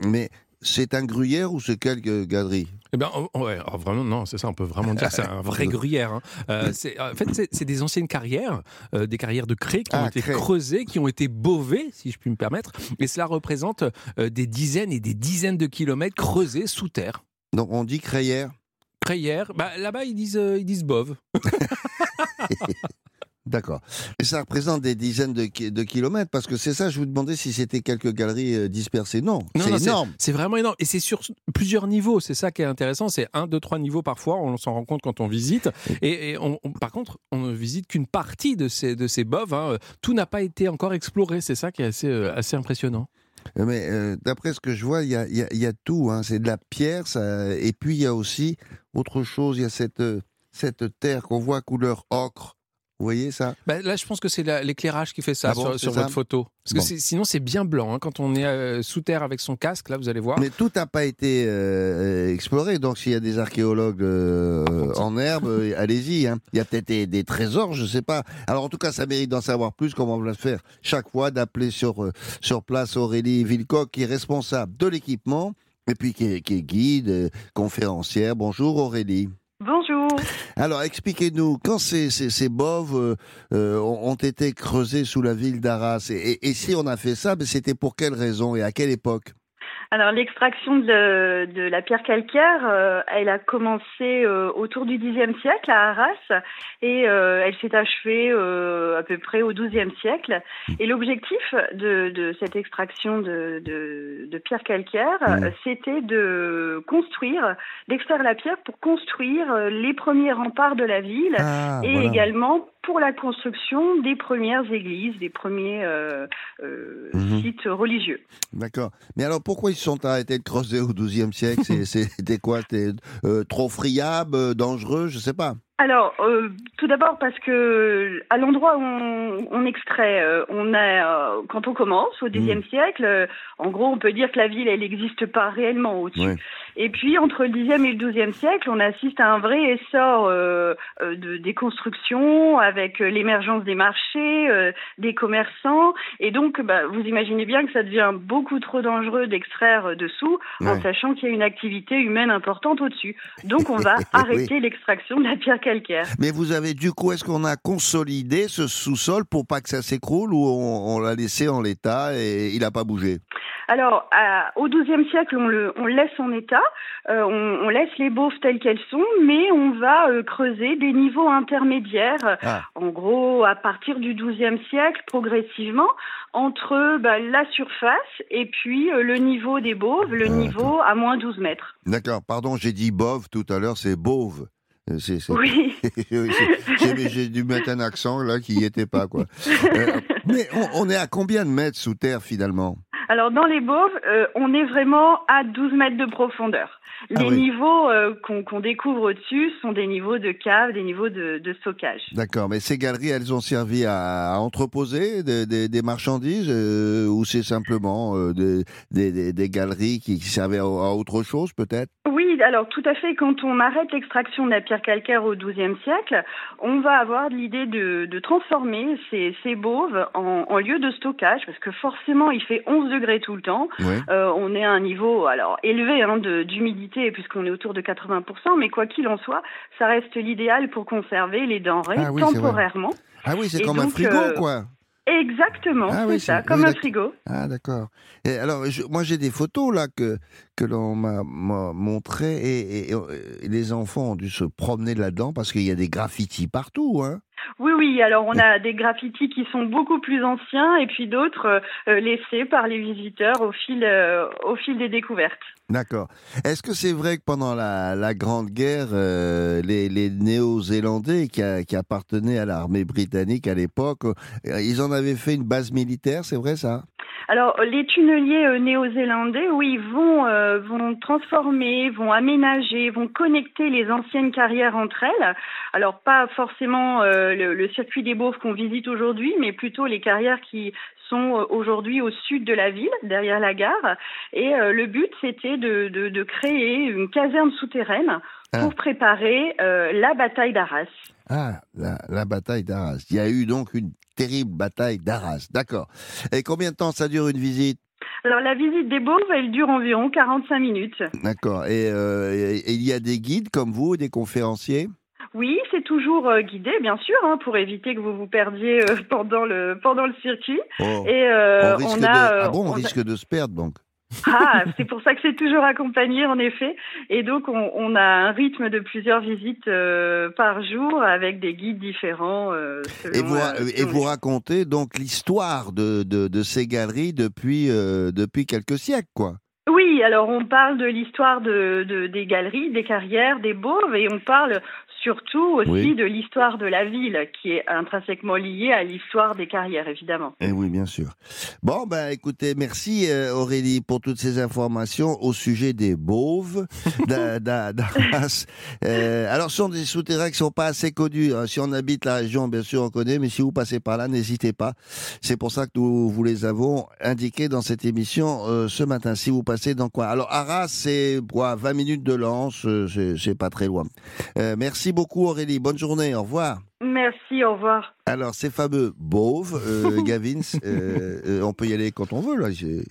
mais c'est un gruyère ou c'est quelques galeries Eh bien, oh, ouais, alors vraiment, non, c'est ça, on peut vraiment dire que c'est un vrai gruyère. hein. Euh, c'est- en fait, c'est- des anciennes carrières, euh, des carrières de craie qui ont Ah, été craie. creusées, qui ont été bovées, si je puis me permettre. Et cela représente euh, des dizaines et des dizaines de kilomètres creusés sous terre. Donc on dit crayère? Crayère, bah, là-bas, ils disent, euh, ils disent bove. D'accord. Et ça représente des dizaines de, ki- de kilomètres, parce que c'est ça, je vous demandais si c'était quelques galeries euh, dispersées. Non, Non, c'est énorme. C'est vraiment énorme. Et c'est sur plusieurs niveaux. C'est ça qui est intéressant. C'est un, deux, trois niveaux parfois. On s'en rend compte quand on visite. Et, et on- on- par contre, on ne visite qu'une partie de ces, de ces boves. hein. Tout n'a pas été encore exploré. C'est ça qui est assez, euh, assez impressionnant. Mais euh, d'après ce que je vois, il y a, y a- il y a tout. hein. C'est de la pierre, ça... et puis il y a aussi autre chose. Il y a cette, euh, cette terre qu'on voit couleur ocre. Vous voyez ça? Bah, là, je pense que c'est la- l'éclairage qui fait ça Ah bon, sur, sur ça votre photo. Parce que Bon. sinon, c'est bien blanc. hein. Quand on est euh, sous terre avec son casque, là, vous allez voir. Mais tout n'a pas été euh, exploré. Donc s'il y a des archéologues euh, en herbe, allez-y. hein. Il y a peut-être des, des trésors, je sais pas. Alors en tout cas, ça mérite d'en savoir plus. Comment on va le faire chaque fois d'appeler sur euh, sur place Aurélie Villecoq, qui est responsable de l'équipement et puis qui est, qui est guide, euh, conférencière. Bonjour Aurélie. Bonjour. Alors, expliquez-nous, quand ces, ces, boves euh, euh, ont été creusés sous la ville d'Arras, et, si on a fait ça, c'était pour quelle raison et à quelle époque? Alors l'extraction de, de la pierre calcaire, euh, elle a commencé euh, autour du Xe siècle à Arras et euh, elle s'est achevée euh, à peu près au XIIe siècle. Et l'objectif de, de cette extraction de, de, de pierre calcaire, Mhm. euh, c'était de construire, d'extraire la pierre pour construire les premiers remparts de la ville Ah, et voilà. également pour la construction des premières églises, des premiers euh, euh, Mhm. sites religieux. D'accord. Mais alors, pourquoi ils sont arrêtés de creuser au XIIe siècle? C'était quoi? C'était euh, trop friable, dangereux, je sais pas. Alors, euh, tout d'abord parce que à l'endroit où on, on extrait, euh, on a, euh, quand on commence au Xe siècle, euh, en gros, on peut dire que la ville, elle n'existe pas réellement au-dessus. Ouais. Et puis, entre le Xe et le XIIe siècle, on assiste à un vrai essor euh, euh, de, des constructions, avec euh, l'émergence des marchés, euh, des commerçants. Et donc, bah, vous imaginez bien que ça devient beaucoup trop dangereux d'extraire dessous, en sachant qu'il y a une activité humaine importante au-dessus. Donc, on va Oui. arrêter l'extraction de la pierre calcaire. Mais vous avez du coup, est-ce qu'on a consolidé ce sous-sol pour pas que ça s'écroule ou on, on l'a laissé en l'état et il n'a pas bougé? Alors, à- au XIIe siècle, on le, on laisse en état, euh, on, on laisse les beaufs telles qu'elles sont, mais on va euh, creuser des niveaux intermédiaires, Ah. en gros, à partir du XIIe siècle, progressivement, entre bah, la surface et puis euh, le niveau des beauves, le niveau à moins 12 mètres. D'accord, pardon, j'ai dit bove tout à l'heure, c'est bove. Euh, c'est- c'est- Oui. J'ai- dû mettre un accent là qui n'y était pas quoi. Mais on, on est à combien de mètres sous terre finalement? Alors dans les Bauves, euh, on est vraiment à 12 mètres de profondeur. Ah Les oui. niveaux euh, qu'on découvre au-dessus sont des niveaux de cave, des niveaux de, de stockage. D'accord, mais ces galeries, elles ont servi à, à entreposer des, des- des marchandises euh, ou c'est simplement euh, des, des- des- des galeries qui, qui servaient à, à autre chose peut-être? Oui, alors tout à fait. Quand on arrête l'extraction de la pierre calcaire au XIIe siècle, on va avoir l'idée de, de transformer ces, ces Bauves en, en lieu de stockage, parce que forcément il fait 11 degrés tout le temps. Euh, on est à un niveau alors élevé hein, d'humidité puisqu'on est autour de 80%, mais quoi qu'il en soit, ça reste l'idéal pour conserver les denrées Ah oui, temporairement. Ah oui, c'est comme un frigo euh, quoi. Exactement, Ah c'est oui, ça, comme oui, un frigo. Ah d'accord. Et alors, je- moi j'ai des photos là que que l'on m'a m'a montré et, et- et les enfants ont dû se promener là-dedans parce qu'il y a des graffitis partout. Hein. Oui, oui, alors on a des graffitis qui sont beaucoup plus anciens et puis d'autres euh, euh, laissés par les visiteurs au fil, euh, au fil des découvertes. D'accord. Est-ce que c'est vrai que pendant la, Grande Guerre, les, Néo-Zélandais qui, appartenaient à l'armée britannique à l'époque, ils en avaient fait une base militaire, c'est vrai ça? Alors, les tunneliers euh, néo-zélandais, oui, vont, euh, vont transformer, vont aménager, vont connecter les anciennes carrières entre elles. Alors, pas forcément euh, le, circuit des Beaufs qu'on visite aujourd'hui, mais plutôt les carrières qui sont euh, aujourd'hui au sud de la ville, derrière la gare. Et euh, le but, c'était de, de, de créer une caserne souterraine pour préparer euh, la bataille d'Arras. Ah, la, la bataille d'Arras. Il y a eu donc une terrible bataille d'Arras. D'accord. Et combien de temps ça dure une visite? Alors, la visite des Beaufs, elle dure environ 45 minutes. D'accord. Et, euh, et- et il y a des guides comme vous, des conférenciers? Oui, c'est toujours euh, guidé, bien sûr, hein, pour éviter que vous vous perdiez euh, pendant le pendant le circuit. Oh, Et euh, on a, Ah bon, on, on a- risque de se perdre donc Ah, c'est pour ça que c'est toujours accompagné, en effet. Et donc, on, on a un rythme de plusieurs visites par jour avec des guides différents. Et vous, et racontez donc l'histoire de, de, de ces galeries depuis, depuis quelques siècles, quoi. Oui, alors on parle de l'histoire de, de- des galeries, des carrières, des Beauvs, et on parle surtout aussi Oui. de l'histoire de la ville, qui est intrinsèquement liée à l'histoire des carrières, évidemment. Eh oui, bien sûr. Bon, ben écoutez, merci euh, Aurélie pour toutes ces informations au sujet des d'A- d'Arras. Euh, alors, ce sont des souterrains qui sont pas assez connus. hein. Si on habite la région, bien sûr, on connaît, mais si vous passez par là, n'hésitez pas. C'est pour ça que nous vous les avons indiqués dans cette émission euh, ce matin. Si vous passez dans quoi? Alors, Arras, c'est quoi 20 minutes de lance, euh, c'est c'est pas très loin. Euh, merci beaucoup Aurélie. Bonne journée. Au revoir. Merci, au revoir. Alors, ces fameux Beauvs, euh, Gavins, euh, euh, on peut y aller quand on veut, là.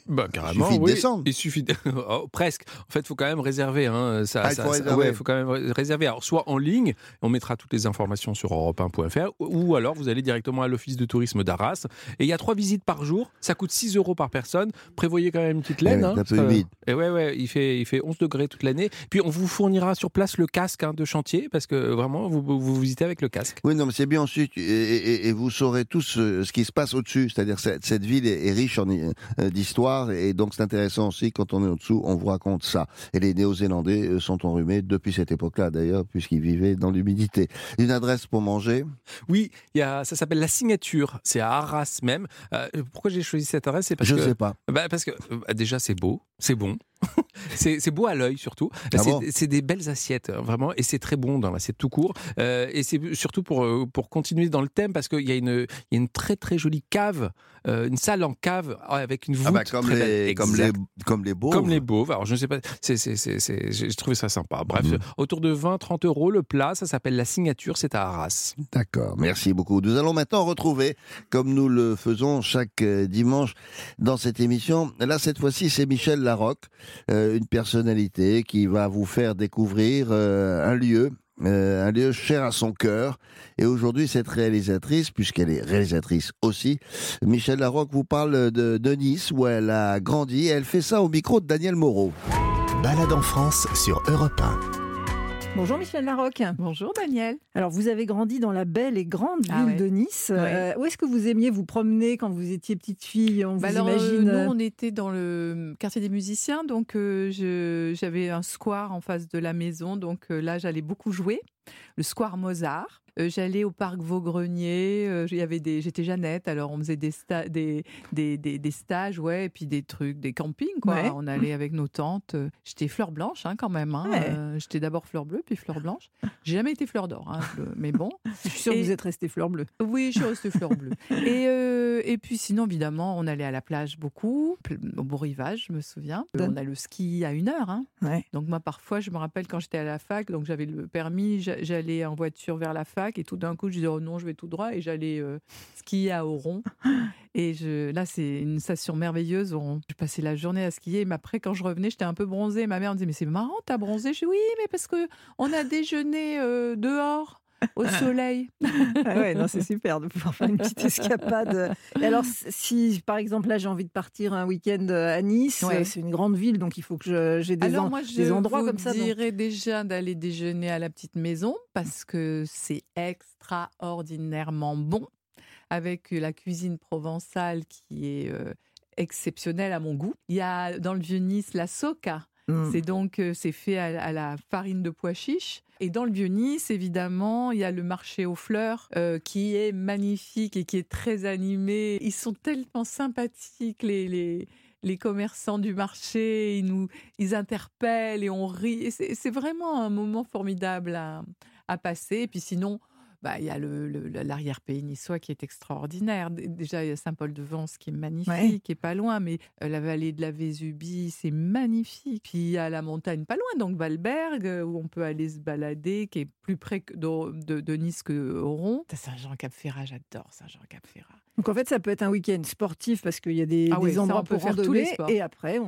Bah, carrément, suffit de oui. descendre. Il suffit de... Oh, presque. En fait, il faut quand même réserver. Hein. Ça, Ah, il ça- faut ça- réserver. ouais, il faut quand même ré- réserver. Alors, soit en ligne, on mettra toutes les informations sur europe1.fr, ou alors vous allez directement à l'office de tourisme d'Arras. Et il y a trois visites par jour. Ça coûte 6 euros par personne. Prévoyez quand même une petite laine. Ouais, hein, un peu que- humide. Et ouais, ouais, il fait, il fait 11 degrés toute l'année. Puis on vous fournira sur place le casque hein, de chantier, parce que vraiment, vous, vous visitez avec le casque. Oui, non, mais c'est bien ensuite, et, et- et vous saurez tous euh, ce qui se passe au-dessus. C'est-à-dire cette, cette ville est, est riche en, euh, d'histoire, et donc c'est intéressant aussi quand on est au-dessous, on vous raconte ça. Et les Néo-Zélandais sont enrhumés depuis cette époque-là, d'ailleurs, puisqu'ils vivaient dans l'humidité. Une adresse pour manger? Oui, il y a, ça s'appelle la signature. C'est à Arras même. Euh, pourquoi j'ai choisi cette adresse? C'est parce Je que ne sais pas. Bah, parce que euh, déjà c'est beau, c'est bon. c'est beau à l'œil surtout. Ah c'est bon? des belles assiettes vraiment et c'est très bon dans l'assiette tout court. Euh, et c'est surtout pour euh, pour continuer dans le thème parce qu'il y a une il y a une très très jolie cave, euh, une salle en cave euh, avec une voûte Ah bah, comme, très les, belle. comme, les, comme les beaux. Comme les Beauvs. Alors, je ne sais pas, j'ai trouvé ça sympa. Bref, Mhm. autour de 20-30 euros le plat, ça s'appelle la signature, c'est à Arras. D'accord, merci beaucoup. Nous allons maintenant retrouver, comme nous le faisons chaque dimanche dans cette émission, là cette fois-ci c'est Michel Larocque, euh, une personnalité qui va vous faire découvrir euh, un lieu, euh, un lieu cher à son cœur. Et aujourd'hui cette réalisatrice, puisqu'elle est réalisatrice aussi, Michel Larocque vous parle de, de Nice où elle a grandi. Elle fait ça au micro de Daniel Moreau. Balade en France sur Europe 1. Bonjour Michel Larocque. Bonjour Daniel. Alors vous avez grandi dans la belle et grande ville Ah ouais. de Nice. Ouais. Euh, où est-ce que vous aimiez vous promener quand vous étiez petite fille? On Bah vous alors, euh, imagine. nous, on était dans le quartier des musiciens, donc euh, j'avais un square en face de la maison, donc euh, là, j'allais beaucoup jouer. le Square Mozart. Euh, J'allais au parc Vaugrenier, euh, y avait des, j'étais Jeannette, alors on faisait des, sta- des, des, des, des stages, ouais, et puis des trucs, des campings, quoi. Ouais. On allait avec nos tantes. euh, J'étais fleur blanche, hein, quand même. hein. Ouais. Euh, J'étais d'abord fleur bleue, puis fleur blanche. J'ai jamais été fleur d'or, hein, mais bon. Je suis sûre que Et- vous êtes restée fleur bleue. Oui, je suis restée fleur bleue. Et, et puis sinon, évidemment, on allait à la plage beaucoup, au beau rivage, je me souviens. On a le ski à une heure. hein. Ouais. Donc moi, parfois, je me rappelle quand j'étais à la fac, donc j'avais le permis, j'a- j'allais en voiture vers la fac, et tout d'un coup, je disais, oh non, je vais tout droit, et j'allais euh, skier à Oron. Et je, là, c'est une station merveilleuse. On, je passais la journée à skier, mais après, quand je revenais, j'étais un peu bronzée. Ma mère me disait, mais c'est marrant, t'as bronzé? Je dis, oui, mais parce que on a déjeuné euh, dehors. Au soleil. Ah ouais, non, c'est super de pouvoir faire une petite escapade. Et alors, si par exemple là j'ai envie de partir un week-end à Nice, Ouais. c'est une grande ville, donc il faut que je- j'ai des, Alors en- moi, je des endroits vous comme ça. donc- dirais déjà d'aller déjeuner à la petite maison parce que c'est extraordinairement bon avec la cuisine provençale qui est euh, exceptionnelle à mon goût. Il y a dans le Vieux-Nice la soca. Mm. C'est donc euh, c'est fait à, la farine de pois chiche. Et dans le Vieux-Nice, évidemment, il y a le marché aux fleurs euh, qui est magnifique et qui est très animé. Ils sont tellement sympathiques les, les les commerçants du marché. Ils nous ils interpellent et on rit. C'est vraiment un moment formidable à, à passer. Et puis sinon. Bah, il y a le- le- l'arrière-pays niçois qui est extraordinaire. Déjà, il y a Saint-Paul-de-Vence qui est magnifique, Ouais. qui est pas loin, mais euh, la vallée de la Vésubie, c'est magnifique. Puis il y a la montagne pas loin, donc Valberg, euh, où on peut aller se balader, qui est plus près que de, de- de Nice que Oron. T'as Saint-Jean-Cap-Ferrat, j'adore Saint-Jean-Cap-Ferrat. Donc en fait, ça peut être un week-end sportif parce qu'il y a des, Ah ouais, des ça, endroits on peut pour faire tous les sports. et après on,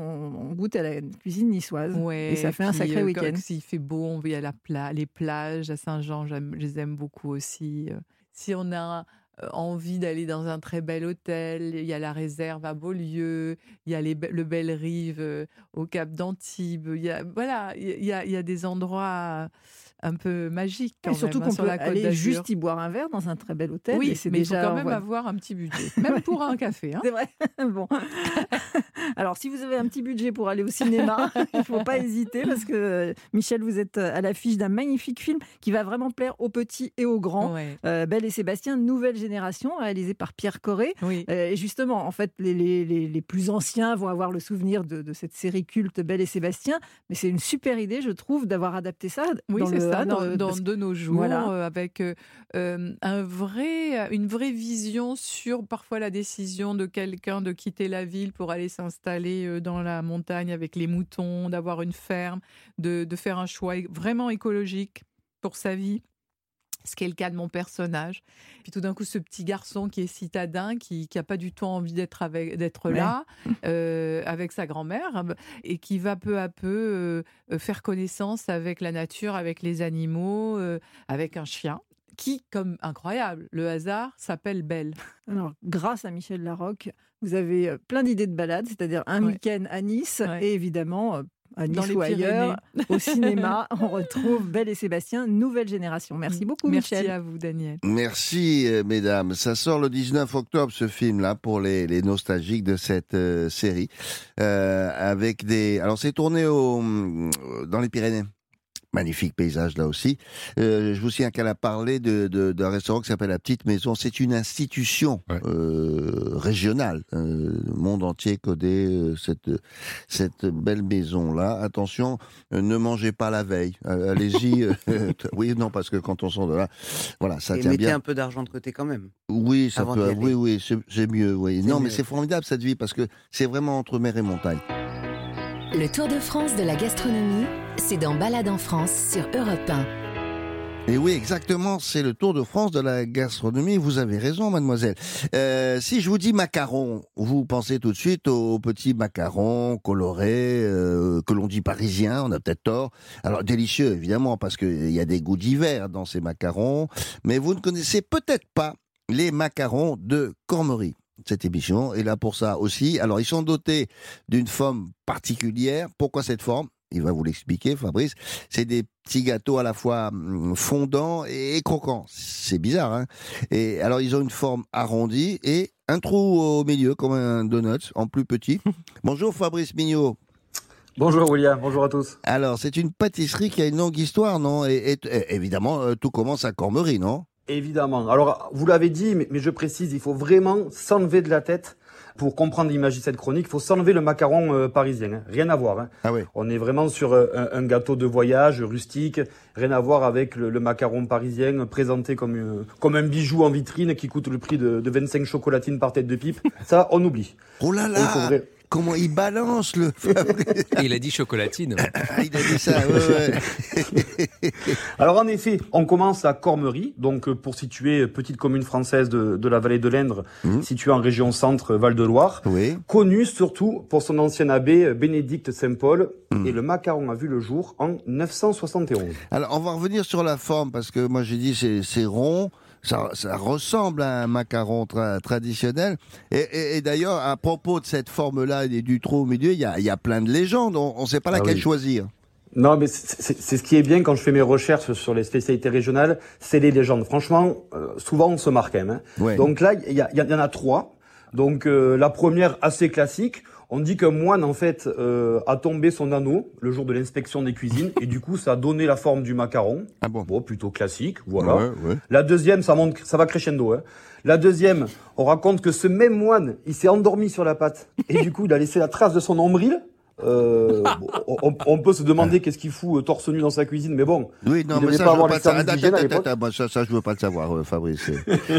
on goûte à la cuisine niçoise. Ouais, et ça fait un sacré euh, week-end. S'il fait beau, on va y aller à la pla- les plages à Saint-Jean, je les aime beaucoup aussi. Euh, Si on a euh, envie d'aller dans un très bel hôtel, il y a la réserve à Beaulieu, il y a les, le Belle Rive euh, au Cap d'Antibes. Il y a, voilà, il y a des endroits un peu magiques quand Et surtout hein, qu'on sur peut la Côte aller juste y boire un verre dans un très bel hôtel. Oui, mais il faut quand même avoir un petit budget, même pour un café. hein. C'est vrai. bon. Alors, si vous avez un petit budget pour aller au cinéma, il ne faut pas hésiter parce que euh, Michel, vous êtes euh, à l'affiche d'un magnifique film qui va vraiment plaire aux petits et aux grands. Ouais. Euh, Belle et Sébastien, nouvelle génération, réalisé par Pierre Corré. Oui. Euh, et justement, en fait, les, les- les- les plus anciens vont avoir le souvenir de, de cette série culte Belle et Sébastien. Mais c'est une super idée, je trouve, d'avoir adapté ça. Oui, dans c'est le- ça, ah, dans, de nos jours, Voilà. euh, avec euh, euh, un vrai, une vraie vision sur parfois la décision de quelqu'un de quitter la ville pour aller s'installer euh, dans la montagne avec les moutons, d'avoir une ferme, de, de faire un choix vraiment écologique pour sa vie. Ce qui est le cas de mon personnage. Puis tout d'un coup, ce petit garçon qui est citadin, qui n'a pas du tout envie d'être avec- d'être Ouais. là, euh, avec sa grand-mère, et qui va peu à peu euh, euh, faire connaissance avec la nature, avec les animaux, euh, avec un chien, qui, comme incroyable, le hasard, s'appelle Belle. Alors, grâce à Michel Larocque, vous avez euh, plein d'idées de balades, c'est-à-dire un Ouais. week-end à Nice Ouais. et évidemment euh, à Nice Dans les ou ailleurs, au cinéma, on retrouve Belle et Sébastien, nouvelle génération. Merci beaucoup, Merci Michel. à vous, Daniel. Merci, euh, mesdames. Ça sort le 19 octobre, ce film-là, pour les, les nostalgiques de cette euh, série. Euh, avec des. Alors, c'est tourné au, dans les Pyrénées. Magnifique paysage là aussi. Euh, je vous souviens qu'elle a parlé de, de- d'un restaurant qui s'appelle La Petite Maison. C'est une institution Ouais. euh, régionale. Euh, le monde entier connaît euh, cette, cette belle maison-là. Attention, euh, ne mangez pas la veille. Euh, allez-y. euh, oui, non, parce que quand on sort de là, voilà, ça Et tient mettez bien. un peu d'argent de côté quand même. Oui, ça peut. Oui, oui, c'est c'est mieux. Oui. C'est Non, mais mieux. c'est formidable cette vie parce que c'est vraiment entre mer et montagne. Le Tour de France de la gastronomie, c'est dans Balade en France sur Europe 1. Et oui, exactement, c'est le Tour de France de la gastronomie. Vous avez raison, mademoiselle. Euh, si je vous dis macaron, vous pensez tout de suite aux petits macarons colorés euh, que l'on dit parisiens. On a peut-être tort. Alors délicieux, évidemment, parce qu'il y a des goûts divers dans ces macarons. Mais vous ne connaissez peut-être pas les macarons de Cormery. Cette émission est là pour ça aussi. Alors, ils sont dotés d'une forme particulière. Pourquoi cette forme? Il va vous l'expliquer, Fabrice. C'est des petits gâteaux à la fois hum, fondants et croquants. C'est bizarre, hein Et alors, ils ont une forme arrondie et un trou au milieu, comme un donut, en plus petit. Bonjour, Fabrice Mignot. Bonjour William, bonjour à tous. Alors, c'est une pâtisserie qui a une longue histoire, non? Et, et- et- évidemment, euh, tout commence à Cormery, non? Évidemment. Alors, vous l'avez dit, mais, mais je précise, il faut vraiment s'enlever de la tête pour comprendre l'image de cette chronique. Il faut s'enlever le macaron euh, parisien. hein. Rien à voir. hein. Ah oui. On est vraiment sur euh, un, un gâteau de voyage rustique. Rien à voir avec le, le macaron parisien présenté comme, euh, comme un bijou en vitrine qui coûte le prix de, de 25 chocolatines par tête de pipe. Ça, on oublie. Oh là là Comment il balance le Fabrice il a dit chocolatine. Ah, Il a dit ça, ouais, ouais. Alors en effet, on commence à Cormery, donc euh, pour situer euh, petite commune française de, de la vallée de l'Indre, Mhm. située en région centre Val-de-Loire, Oui. connue surtout pour son ancien abbé euh, Bénédicte Saint-Paul, Mhm. et le macaron a vu le jour en 971. Alors, on va revenir sur la forme, parce que moi j'ai dit c'est c'est rond, ça, ça ressemble à un macaron tra- traditionnel. Et, et- et d'ailleurs, à propos de cette forme-là et du trou au milieu, il y a, y a plein de légendes, on ne sait pas Ah laquelle oui. choisir. Non, mais c'est ce qui est bien quand je fais mes recherches sur les spécialités régionales, c'est les légendes. Franchement, euh, souvent on se marque quand même. hein. Ouais. Donc là, il y, il y en a trois. Donc euh, la première, assez classique. On dit qu'un moine, en fait, euh, a tombé son anneau le jour de l'inspection des cuisines, et du coup, ça a donné la forme du macaron. Ah bon Bon, plutôt classique, voilà. Ouais, ouais. La deuxième, ça monte, ça va crescendo. Hein. La deuxième, on raconte que ce même moine, il s'est endormi sur la pâte, et du coup, il a laissé la trace de son nombril. Euh, on, on peut se demander qu'est-ce qu'il fout euh, torse nu dans sa cuisine, mais bon. Oui, non, Il mais ça, pas je veux avoir pas savoir. services Attends, attends, ça, ça, je veux pas le savoir, euh, Fabrice.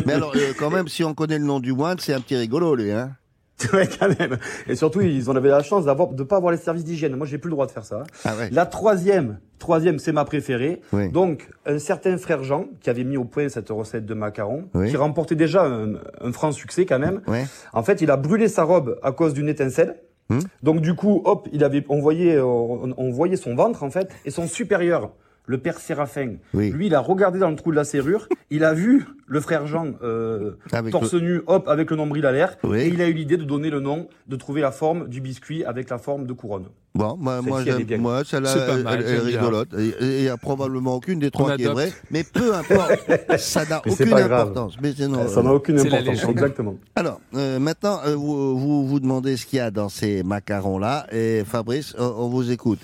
mais alors, euh, quand même, si on connaît le nom du moine, c'est un petit rigolo, lui, hein Ouais, quand même. Et surtout, ils en avaient la chance d'avoir, de pas avoir les services d'hygiène. Moi, j'ai plus le droit de faire ça. Ah ouais. La troisième, troisième, c'est ma préférée. Oui. Donc, un certain frère Jean, qui avait mis au point cette recette de macaron, Oui. qui remportait déjà un, un franc succès quand même. Ouais. En fait, il a brûlé sa robe à cause d'une étincelle. Hmm. Donc, du coup, hop, il avait, on voyait, euh, on, on voyait son ventre, en fait, et son supérieur, le père Séraphin. Oui. Lui, il a regardé dans le trou de la serrure, il a vu le frère Jean, euh, Avec torse nu, hop, avec le nombril à l'air, Oui. et il a eu l'idée de donner le nom, de trouver la forme du biscuit avec la forme de couronne. Bon, moi, moi, moi celle-là, elle, mal, elle est rigolote. Il y a probablement aucune des trois qui est vraie, mais peu importe, ça n'a aucune importance. Mais non, Ça n'a euh, aucune importance, exactement. Alors, euh, maintenant, euh, vous, vous vous demandez ce qu'il y a dans ces macarons-là, et Fabrice, on, on vous écoute.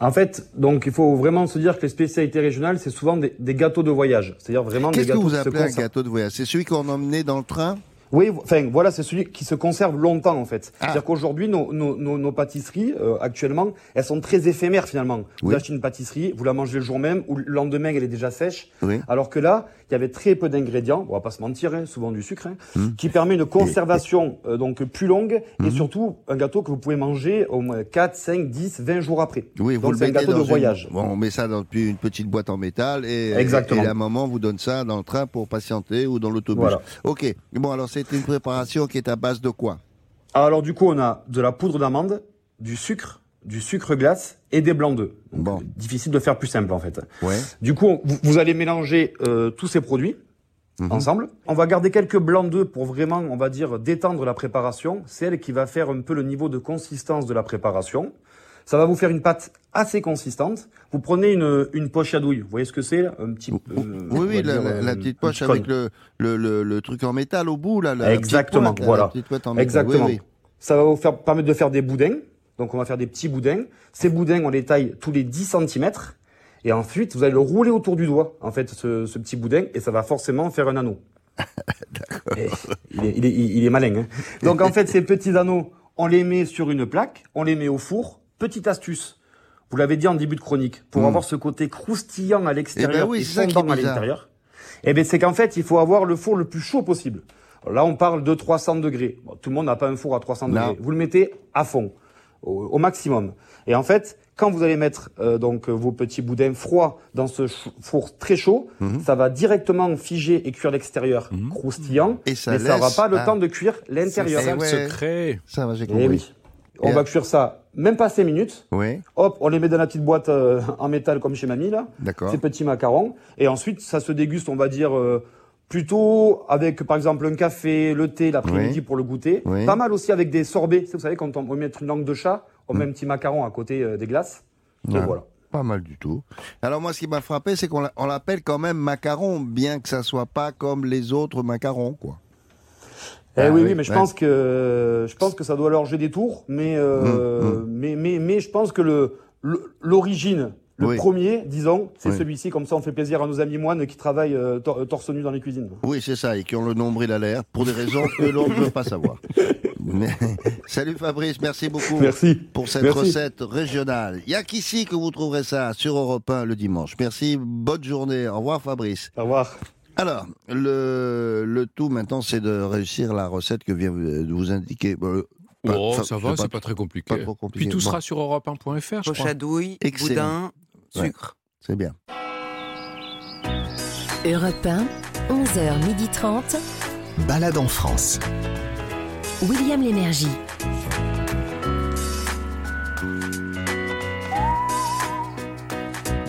En fait, donc, il faut vraiment se dire que les spécialités régionales, c'est souvent des, des gâteaux de voyage. C'est-à-dire vraiment des Qu'est-ce que gâteaux vous qui se appelez un gâteau de voyage? C'est celui qu'on emmenait dans le train? Oui, enfin voilà, c'est celui qui se conserve longtemps en fait. Ah. C'est-à-dire qu'aujourd'hui, nos, nos, nos, nos pâtisseries, euh, actuellement, elles sont très éphémères finalement. Vous Oui. achetez une pâtisserie, vous la mangez le jour même, ou le lendemain, elle est déjà sèche. Oui. Alors que là, il y avait très peu d'ingrédients, on va pas se mentir, hein, souvent du sucre, hein, Hmm. qui permet une conservation euh, donc plus longue et Mhm. surtout un gâteau que vous pouvez manger au moins 4, 5, 10, 20 jours après. Oui, vous Donc le c'est un mettez gâteau dans de une- voyage. Bon, on met ça dans une petite boîte en métal et, Exactement. et la maman vous donne ça dans le train pour patienter ou dans l'autobus. Voilà. Ok. Bon, alors c'est une préparation qui est à base de quoi? Alors du coup, on a de la poudre d'amande, du sucre, du sucre glace et des blancs d'œufs. Bon. Difficile de faire plus simple en fait. Ouais. Du coup, on- vous, vous allez mélanger euh, tous ces produits Mhm. ensemble. On va garder quelques blancs d'œufs pour vraiment, on va dire, détendre la préparation. C'est elle qui va faire un peu le niveau de consistance de la préparation. Ça va vous faire une pâte assez consistante. Vous prenez une, une poche à douille. Vous voyez ce que c'est là? Un petit. euh, Oui, oui, la, dire, la- euh, la petite un poche avec le, le, le, le truc en métal au bout, là. La, Exactement, pointe, voilà. En. Exactement. Oui, oui. Ça va vous faire, permettre de faire des boudins. Donc, on va faire des petits boudins. Ces boudins, on les taille tous les 10 cm. Et ensuite, vous allez le rouler autour du doigt, en fait, ce, ce petit boudin, et ça va forcément faire un anneau. Et il, est, il, est, il est malin. Hein. Donc, en fait, ces petits anneaux, on les met sur une plaque, on les met au four. Petite astuce. Vous l'avez dit en début de chronique, pour Mm. avoir ce côté croustillant à l'extérieur Eh ben oui, et fondant à l'intérieur, eh ben, c'est qu'en fait, il faut avoir le four le plus chaud possible. Là, on parle de 300 degrés. Bon, tout le monde n'a pas un four à 300 Non. degrés. Vous le mettez à fond, au, au maximum. Et en fait, quand vous allez mettre euh, donc euh, vos petits boudins froids dans ce four très chaud, Mhm. ça va directement figer et cuire l'extérieur Mhm. croustillant, Et ça mais ça n'aura pas le ah. temps de cuire l'intérieur. C'est ça le ouais. secret. Ça va, j'ai Eh compris. oui. On Et va cuire ça même pas 5 minutes. Oui, Hop, on les met dans la petite boîte euh, en métal comme chez mamie là d'accord. ces petits macarons. Et ensuite, ça se déguste, on va dire, euh, plutôt avec, par exemple, un café, le thé l'après-midi Oui. pour le goûter. Oui. Pas mal aussi avec des sorbets. Vous savez, quand on veut mettre une langue de chat, on Mm. met un petit macaron à côté euh, des glaces. Et Ah. voilà. Pas mal du tout. Alors moi, ce qui m'a frappé, c'est qu'on l'a- on l'appelle quand même macaron, bien que ça soit pas comme les autres macarons, quoi. Eh Ah oui, oui, mais je ouais. pense que je pense que ça doit leur jouer des tours, mais euh, Hum, mais, mais mais je pense que le le- l'origine, le Oui. premier, disons, c'est Oui. celui-ci. Comme ça, on fait plaisir à nos amis moines qui travaillent euh, tor- torse nu dans les cuisines. Oui, c'est ça, et qui ont le nombril à l'air, pour des raisons que l'on ne veut pas savoir. Mais- Salut Fabrice, merci beaucoup Merci. pour cette Merci. recette régionale. Il n'y a qu'ici que vous trouverez ça sur Europe 1 le dimanche. Merci, bonne journée. Au revoir Fabrice. Au revoir. Alors, le, le tout maintenant, c'est de réussir la recette que vient de vous indiquer. Euh, pas- Oh, ça va, c'est pas très compliqué. pas trop compliqué. Puis tout Bon. sera sur europe1.fr, je crois. Boudin, Ouais. sucre. C'est bien. Europe 1, 11h30. Balade en France. William Lémergie.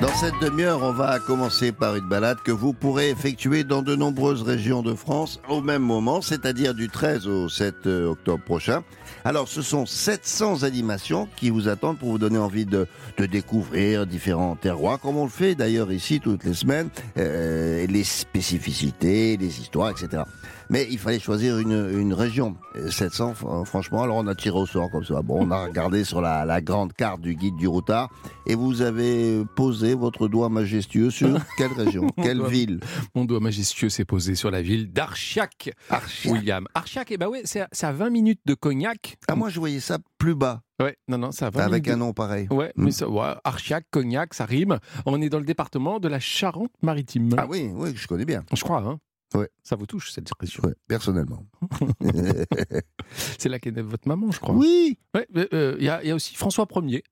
Dans cette demi-heure, on va commencer par une balade que vous pourrez effectuer dans de nombreuses régions de France au même moment, c'est-à-dire du 13 au 7 octobre prochain. Alors, ce sont 700 animations qui vous attendent pour vous donner envie de, de découvrir différents terroirs, comme on le fait d'ailleurs ici toutes les semaines, euh, les spécificités, les histoires, etc. Mais il fallait choisir une, une région. Euh, 700, fr- franchement, alors on a tiré au sort comme ça. Bon, on a regardé sur la, la grande carte du guide du routard et vous avez posé votre doigt majestueux sur quelle région, quelle doigt. ville? Mon doigt majestueux s'est posé sur la ville d'Archiac, Archiac. William. Archiac, eh ben ouais, c'est à, c'est à 20 minutes de Cognac. Ah, moi, je voyais ça plus bas, Ouais, non, non, à 20 avec minutes. un nom pareil. Ouais, mais ça, ouais, Archiac, Cognac, ça rime. On est dans le département de la Charente-Maritime. Ah oui, oui, je connais bien. Je crois, hein. Ouais. Ça vous touche, cette région. Ouais, personnellement. C'est là qu'est née votre maman, je crois. oui Ouais, euh, Il y, a, il y a aussi François Ier,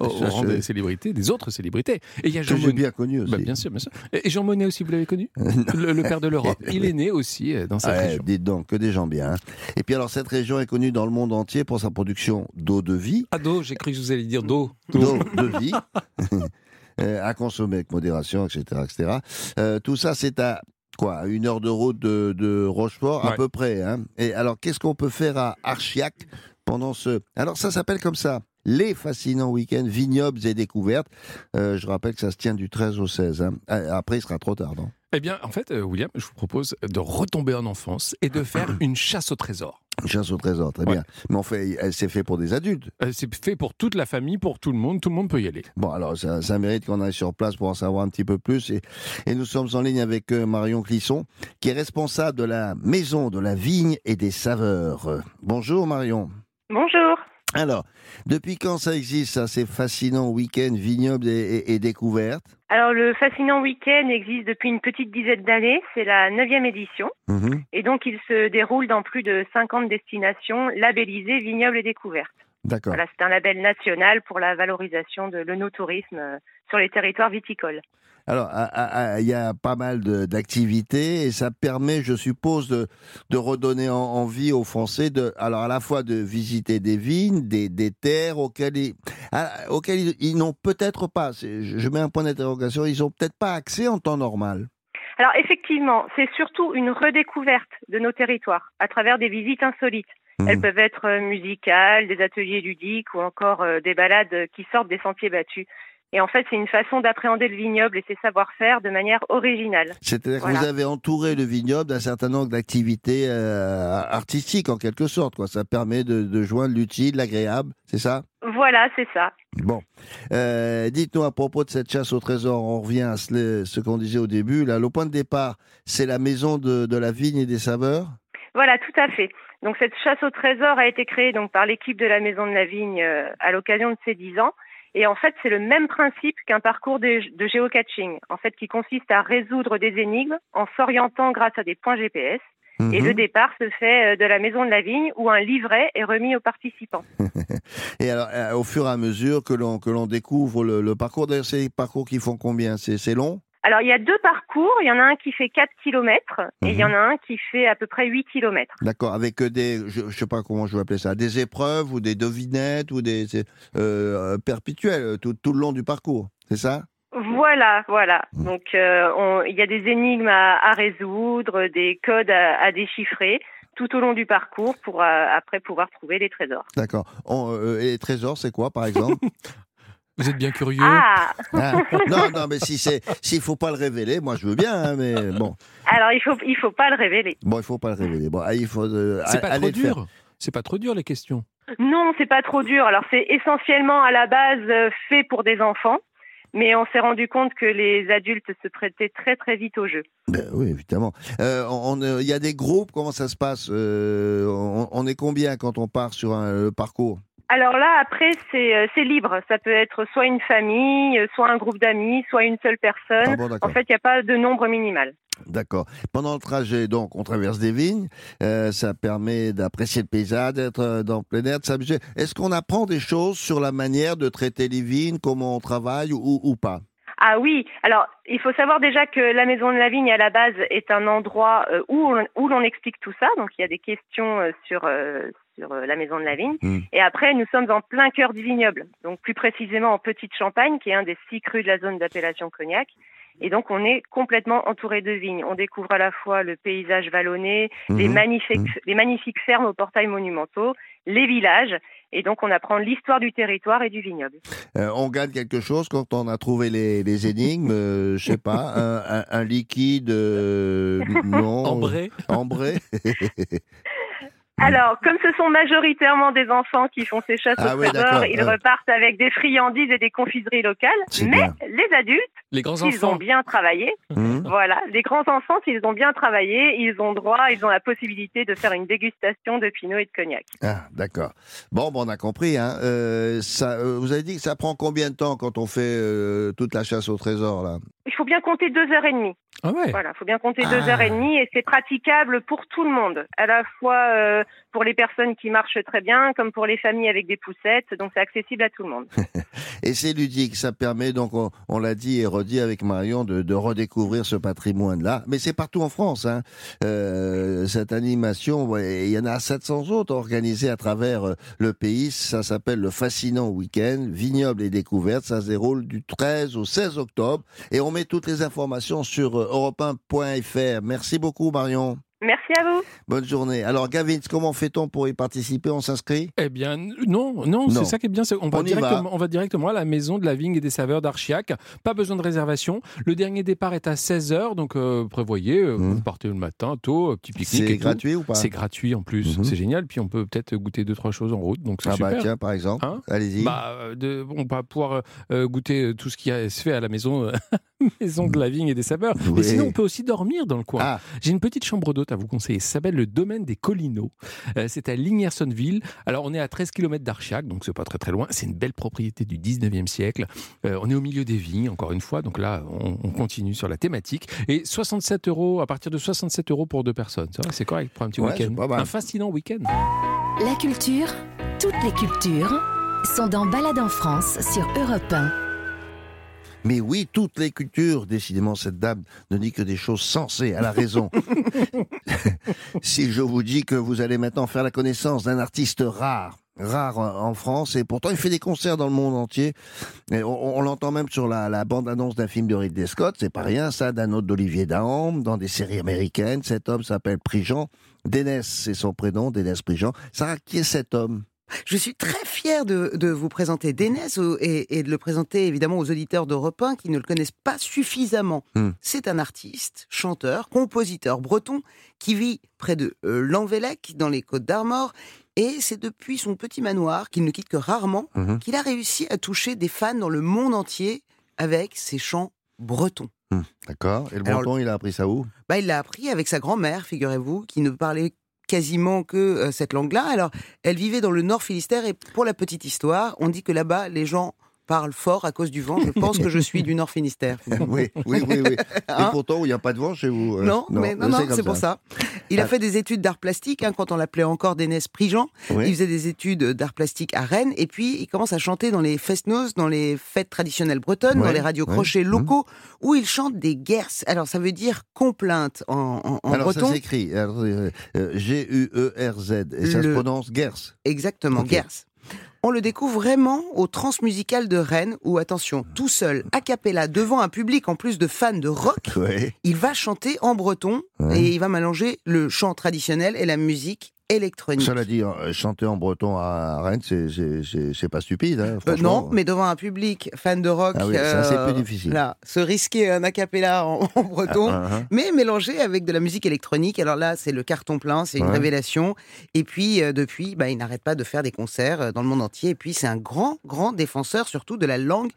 au, au rang des célébrités, des autres célébrités. Et il y a que Jean j'ai bien connu aussi. Bah, bien sûr, bien sûr. Et Jean Monnet aussi, vous l'avez connu le, le père de l'Europe. Il est né aussi euh, dans cette Ouais, région. dites donc, que des gens bien. hein. Et puis alors, cette région est connue dans le monde entier pour sa production d'eau de vie, Ah, d'eau, j'ai cru que vous alliez dire d'eau. d'eau de vie, euh, à consommer avec modération, etc. etc. Euh, tout ça, c'est à quoi Une heure de route de, de Rochefort, à peu près. Hein. Et alors, qu'est-ce qu'on peut faire à Archiac pendant ce... Alors, ça s'appelle comme ça. Les fascinants week-ends vignobles et découvertes. Euh, je rappelle que ça se tient du 13 au 16. hein. Ah, Après, il sera trop tard, non? Eh bien, en fait, euh, William, je vous propose de retomber en enfance et de faire une chasse au trésor. Une chasse au trésor, très Ouais. bien. Mais on fait, elle- c'est fait pour des adultes. Euh, C'est fait pour toute la famille, pour tout le monde. Tout le monde peut y aller. Bon, alors ça, ça mérite qu'on aille sur place pour en savoir un petit peu plus. Et, et nous sommes en ligne avec euh, Marion Clisson, qui est responsable de la Maison de la Vigne et des Saveurs. Bonjour Marion. Bonjour. Alors, depuis quand ça existe, ça, ces fascinants week-ends vignobles et, et- et découvertes? Alors, le Fascinant Week-end existe depuis une petite dizaine d'années. C'est la neuvième édition. Mhm. Et donc, il se déroule dans plus de 50 destinations labellisées vignobles et découvertes. D'accord. Voilà, c'est un label national pour la valorisation de l'œnotourisme euh, sur les territoires viticoles. Alors, ah, ah, ah, il y a pas mal d'activités et ça permet, je suppose, de, de redonner en- envie aux Français de, alors à la fois de visiter des vignes, des, des terres auxquelles ils, auxquelles ils, ils n'ont peut-être pas, je mets un point d'interrogation, ils ont peut-être pas accès en temps normal. Alors, effectivement, c'est surtout une redécouverte de nos territoires à travers des visites insolites. Elles Mhm. peuvent être musicales, des ateliers ludiques ou encore euh, des balades qui sortent des sentiers battus. Et en fait, c'est une façon d'appréhender le vignoble et ses savoir-faire de manière originale. C'est-à-dire que vous avez entouré le vignoble d'un certain nombre d'activités euh, artistiques en quelque sorte, quoi. Ça permet de, de joindre l'utile, l'agréable, c'est ça? Voilà, c'est ça. Bon, Euh, dites-nous à propos de cette chasse au trésor, on revient à ce, ce qu'on disait au début. Là, le point de départ, c'est la maison de, de la vigne et des saveurs? Voilà, tout à fait. Donc cette chasse au trésor a été créée donc par l'équipe de la Maison de la Vigne euh, à l'occasion de ses 10 ans. Et en fait, c'est le même principe qu'un parcours de, de géocaching, en fait, qui consiste à résoudre des énigmes en s'orientant grâce à des points GPS. Et Mhm. le départ se fait euh, de la Maison de la Vigne où un livret est remis aux participants. Et alors, euh, au fur et à mesure que l'on que l'on découvre le, le parcours, d'ailleurs, c'est des parcours qui font combien? C'est c'est long? Alors, il y a deux parcours. Il y en a un qui fait 4 km et il y en Mhm. a un qui fait à peu près 8 km. D'accord, avec euh, des, je, je sais pas comment je vais appeler ça, des épreuves ou des devinettes ou des c'est, euh, perpétuelles tout, tout le long du parcours, c'est ça? Voilà, voilà. Mm. Donc, euh, on- il y a des énigmes à, à résoudre, des codes à, à déchiffrer tout au long du parcours pour euh, après pouvoir trouver les trésors. D'accord. Euh, et les trésors, c'est quoi, par exemple? Vous êtes bien curieux. Ah non, non, mais si c'est, s'il faut pas le révéler, moi je veux bien, hein, mais bon, Alors, il faut, il faut pas le révéler. bon, il faut pas le révéler. Bon, ah, il faut. euh, C'est pas aller trop dur. C'est pas trop dur les questions. Non, c'est pas trop dur. Alors, c'est essentiellement à la base euh, fait pour des enfants. Mais on s'est rendu compte que les adultes se prêtaient très très vite au jeu. Ben oui, évidemment. Euh, on- euh, Il y a des groupes, comment ça se passe Euh, on, on est combien quand on part sur un le parcours? Alors là, après, c'est euh, c'est libre. Ça peut être soit une famille, euh, soit un groupe d'amis, soit une seule personne. Ah bon, en fait, il n'y a pas de nombre minimal. D'accord. Pendant le trajet, donc, on traverse des vignes. Euh, ça permet d'apprécier le paysage, d'être dans le plein air, de s'amuser. Est-ce qu'on apprend des choses sur la manière de traiter les vignes, comment on travaille ou, ou pas? Ah oui, alors il faut savoir déjà que la Maison de la Vigne à la base est un endroit où on, où l'on explique tout ça. Donc il y a des questions sur sur euh, la Maison de la Vigne. Mm. Et après nous sommes en plein cœur du vignoble, donc plus précisément en Petite Champagne, qui est un des six crus de la zone d'appellation Cognac. Et donc on est complètement entouré de vignes. On découvre à la fois le paysage vallonné, les Mhm. magnifiques Mhm. les magnifiques fermes aux portails monumentaux, les villages. Et donc on apprend l'histoire du territoire et du vignoble. Euh, On gagne quelque chose quand on a trouvé les, les énigmes, euh, je sais pas, un, un- un liquide, euh, non, Ambré. ambré. Alors, comme ce sont majoritairement des enfants qui font ces chasses Ah au oui, trésor, ils ouais. repartent avec des friandises et des confiseries locales. Mais bien. les adultes, Les grands s'ils ont enfants. bien travaillé, Hum. voilà, les grands enfants, s'ils ont bien travaillé, ils ont droit, ils ont la possibilité de faire une dégustation de pinot et de cognac. Ah, d'accord. Bon, bon, on a compris. Hein. Euh, ça, euh, vous avez dit que ça prend combien de temps quand on fait euh, toute la chasse au trésor là? Il faut bien compter deux heures et demie. Ah ouais. Voilà, il faut bien compter Ah. deux heures et demie et c'est praticable pour tout le monde, à la fois euh, pour les personnes qui marchent très bien, comme pour les familles avec des poussettes. Donc c'est accessible à tout le monde. Et c'est ludique, ça permet donc, on, l'a dit et redit avec Marion, de, redécouvrir ce patrimoine-là. Mais c'est partout en France, hein. Euh, cette animation. Il y en a 700 autres organisées à travers euh, le pays. Ça s'appelle le Fascinant Week-end, Vignoble et Découverte. Ça se déroule du 13 au 16 octobre. Et on met toutes les informations sur euh, europe1.fr. Merci beaucoup, Marion. Merci à vous. Bonne journée. Alors, Gavin, comment fait-on pour y participer? On s'inscrit? Eh bien, non, non, Non. c'est ça qui est bien. c'est- On va, On directement, va. on va directement à la maison de la vigne et des saveurs d'Archiac. Pas besoin de réservation. Le dernier départ est à 16h, donc euh, prévoyez, euh, Mhm. vous partez le matin, tôt, euh, petit pique-nique. C'est tout. gratuit ou pas? C'est gratuit en plus, Mhm. c'est génial. Puis on peut peut-être goûter deux, trois choses en route, donc c'est Ah bah super. tiens, par exemple. Hein? Allez-y. Bah, de- on va pouvoir euh, goûter tout ce qui a- se fait à la maison, maison de la vigne et des saveurs. Mais sinon, on peut aussi dormir dans le coin. Ah, J'ai une petite chambre d'hôte à vous conseiller. Ça s'appelle le domaine des Collinots. Euh, c'est à Lignersonville. Alors, on est à 13 km d'Archiac, donc c'est pas très très loin. C'est une belle propriété du 19e siècle. Euh, on est au milieu des vignes, encore une fois. Donc là, on, on continue sur la thématique. Et 67 euros, à partir de 67 euros pour deux personnes. C'est correct pour un petit Ouais, week-end. Un fascinant week-end. La culture, toutes les cultures, sont dans Balade en France sur Europe 1. Mais oui, toutes les cultures. Décidément, cette dame ne dit que des choses sensées. Elle a raison. si je vous dis que vous allez maintenant faire la connaissance d'un artiste rare, rare en en France, et pourtant il fait des concerts dans le monde entier. Et on on l'entend même sur la, la bande-annonce d'un film de Ridley Scott, c'est pas rien ça, d'un autre d'Olivier Dahan, dans des séries américaines. Cet homme s'appelle Prigent. Dénès, c'est son prénom, Dénès Prigent. Sarah, qui est cet homme? Je suis très fière de, de vous présenter Dénès et, et de le présenter évidemment aux auditeurs d'Europe 1 qui ne le connaissent pas suffisamment. Hmm. C'est un artiste, chanteur, compositeur breton qui vit près de euh, dans les Côtes d'Armor et c'est depuis son petit manoir qu'il ne quitte que rarement Mhm. qu'il a réussi à toucher des fans dans le monde entier avec ses chants bretons. D'accord. Et le Alors, breton, il a appris ça où? Bah, il l'a appris avec sa grand-mère, figurez-vous, qui ne parlait quasiment que euh, cette langue-là. Alors, elle vivait dans le Nord Finistère et pour la petite histoire, on dit que là-bas, les gens parlent fort à cause du vent. Je pense que je suis du Nord Finistère. oui, oui, oui, oui. Hein Et pourtant, il n'y a pas de vent chez vous. euh, non, mais non, c'est pour ça. Il a Ah. fait des études d'art plastique hein, quand on l'appelait encore Dénès Prigent. Oui. Il faisait des études d'art plastique à Rennes et puis il commence à chanter dans les fest-noz, dans les fêtes traditionnelles bretonnes, Ouais, dans les radios crochets Mmh. locaux où il chante des guerres. Alors ça veut dire complainte en, en- en Alors, breton. ça s'écrit euh, euh, G-U-E-R-Z. Et ça se prononce Gers. Exactement, Ok. Gers. On le découvre vraiment au Transmusical de Rennes où, attention, tout seul, a cappella, devant un public en plus de fans de rock, Ouais. il va chanter en breton Ouais. et il va mélanger le chant traditionnel et la musique électronique. Cela dit, euh, chanter en breton à Rennes, c'est- pas stupide. hein, Euh, non, mais devant un public fan de rock, Ah oui, c'est euh, plus difficile. Là, se risquer un acapella en, en breton, Ah, ah, mais mélangé avec de la musique électronique. Alors là, c'est le carton plein, c'est une Ouais. révélation. Et puis, euh, depuis, bah, il n'arrête pas de faire des concerts dans le monde entier. Et puis, c'est un grand, grand défenseur, surtout de la langue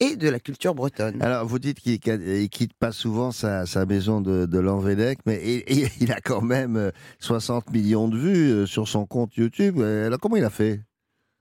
et de la culture bretonne. Alors, vous dites qu'il ne quitte pas souvent sa, maison de, de mais il, il- a quand même euh, 60 millions de vues euh, sur son compte YouTube. Euh, Alors, comment il a fait?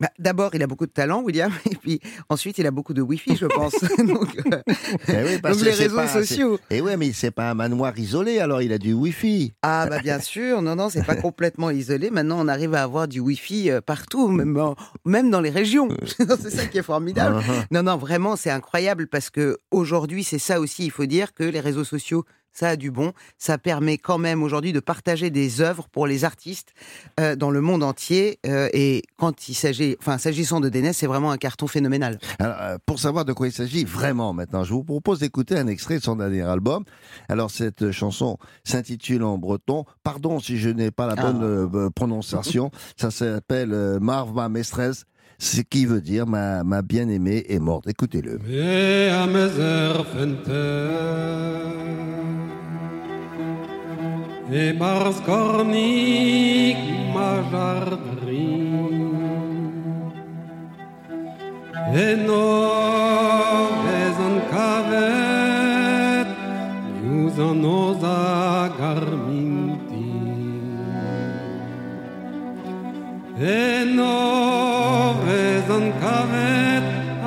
Bah, D'abord, il a beaucoup de talent, William, et puis ensuite, il a beaucoup de Wi-Fi, je pense. donc, euh, Eh oui, parce donc que les réseaux pas- sociaux. Et ouais, mais c'est pas un manoir isolé, alors il a du Wi-Fi. Ah bah bien sûr, non non, c'est pas complètement isolé. Maintenant, on arrive à avoir du Wi-Fi euh, partout, même en- même dans les régions. c'est ça qui est formidable. Uh-huh. Non non, vraiment, c'est incroyable parce que aujourd'hui, c'est ça aussi. Il faut dire que les réseaux sociaux, ça a du bon. Ça permet quand même aujourd'hui de partager des œuvres pour les artistes euh, dans le monde entier. euh, et quand il s'agit, enfin s'agissant de Dénès, c'est vraiment un carton phénoménal. Alors, euh, pour savoir de quoi il s'agit vraiment maintenant, je vous propose d'écouter un extrait de son dernier album. Alors, cette chanson s'intitule en breton. Pardon si je n'ai pas la bonne Ah. euh, prononciation. Ça s'appelle euh, Marve ma mestresse, ce qui veut dire ma, ma bien-aimée est morte. Écoutez-le. Mea mezer fenter E mars cornic ma jardrin E no vezan cavet Ius an osa garminti E no vezan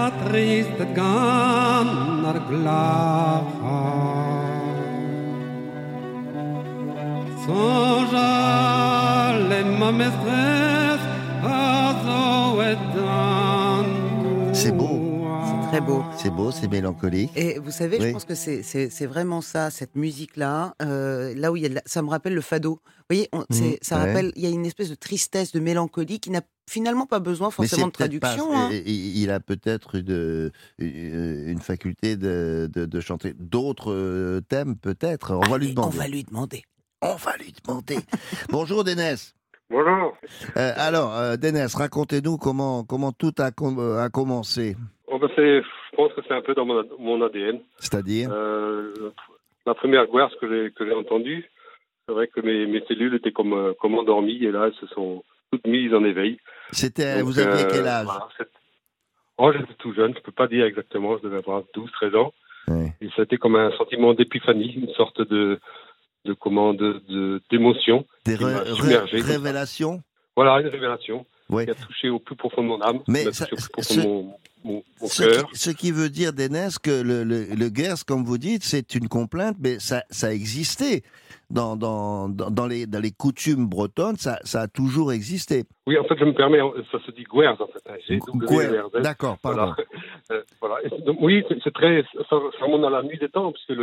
cavet a tristet gan ar glacha Sonja le ma mestresse très beau. C'est beau, c'est mélancolique. Et vous savez, Oui. je pense que c'est- vraiment ça, cette musique-là, euh, là où il y a de la- ça me rappelle le fado. Vous voyez, on- Mhm, ça ouais. rappelle, il y a une espèce de tristesse, de mélancolie qui n'a finalement pas besoin forcément de traduction. pas- hein. il- a peut-être une, faculté de, de- de chanter d'autres euh, thèmes, peut-être. On va lui Allez, on demander. va lui demander. On va lui demander. Bonjour Dénès. Bonjour. Euh, alors, euh, Dénès, racontez-nous comment, comment tout a, com- a commencé. Oh, ben, c'est- je pense que c'est un peu dans mon, ad- mon ADN. C'est-à-dire? Euh, la première guerre que j'ai que j'ai entendue, c'est vrai que mes, mes cellules étaient comme euh, comme endormies et là elles se sont toutes mises en éveil. C'était, vous aviez euh, quel âge? voilà, Oh, j'étais tout jeune, je peux pas dire exactement, je devais avoir 12, 13 ans. Ouais. Et ça a été comme un sentiment d'épiphanie, une sorte de de comment de de- d'émotion. Des ré- ré- révélations? Voilà, une révélation Ouais. qui a touché au plus profond de mon âme, Mais ça- au plus ce- profond de mon, mon, mon ce cœur. qui, ce qui veut dire, Dénès, que le, le, le Gers, comme vous dites, c'est une complainte, mais ça, ça existait. Dans, dans, dans, dans les, dans les coutumes bretonnes, ça, ça a toujours existé. Oui, en fait, je me permets, ça se dit Guers, en fait. hein. D'accord, pardon. Voilà. Euh, voilà. Donc, oui, c'est- très, ça, remonte à la nuit des temps, puisque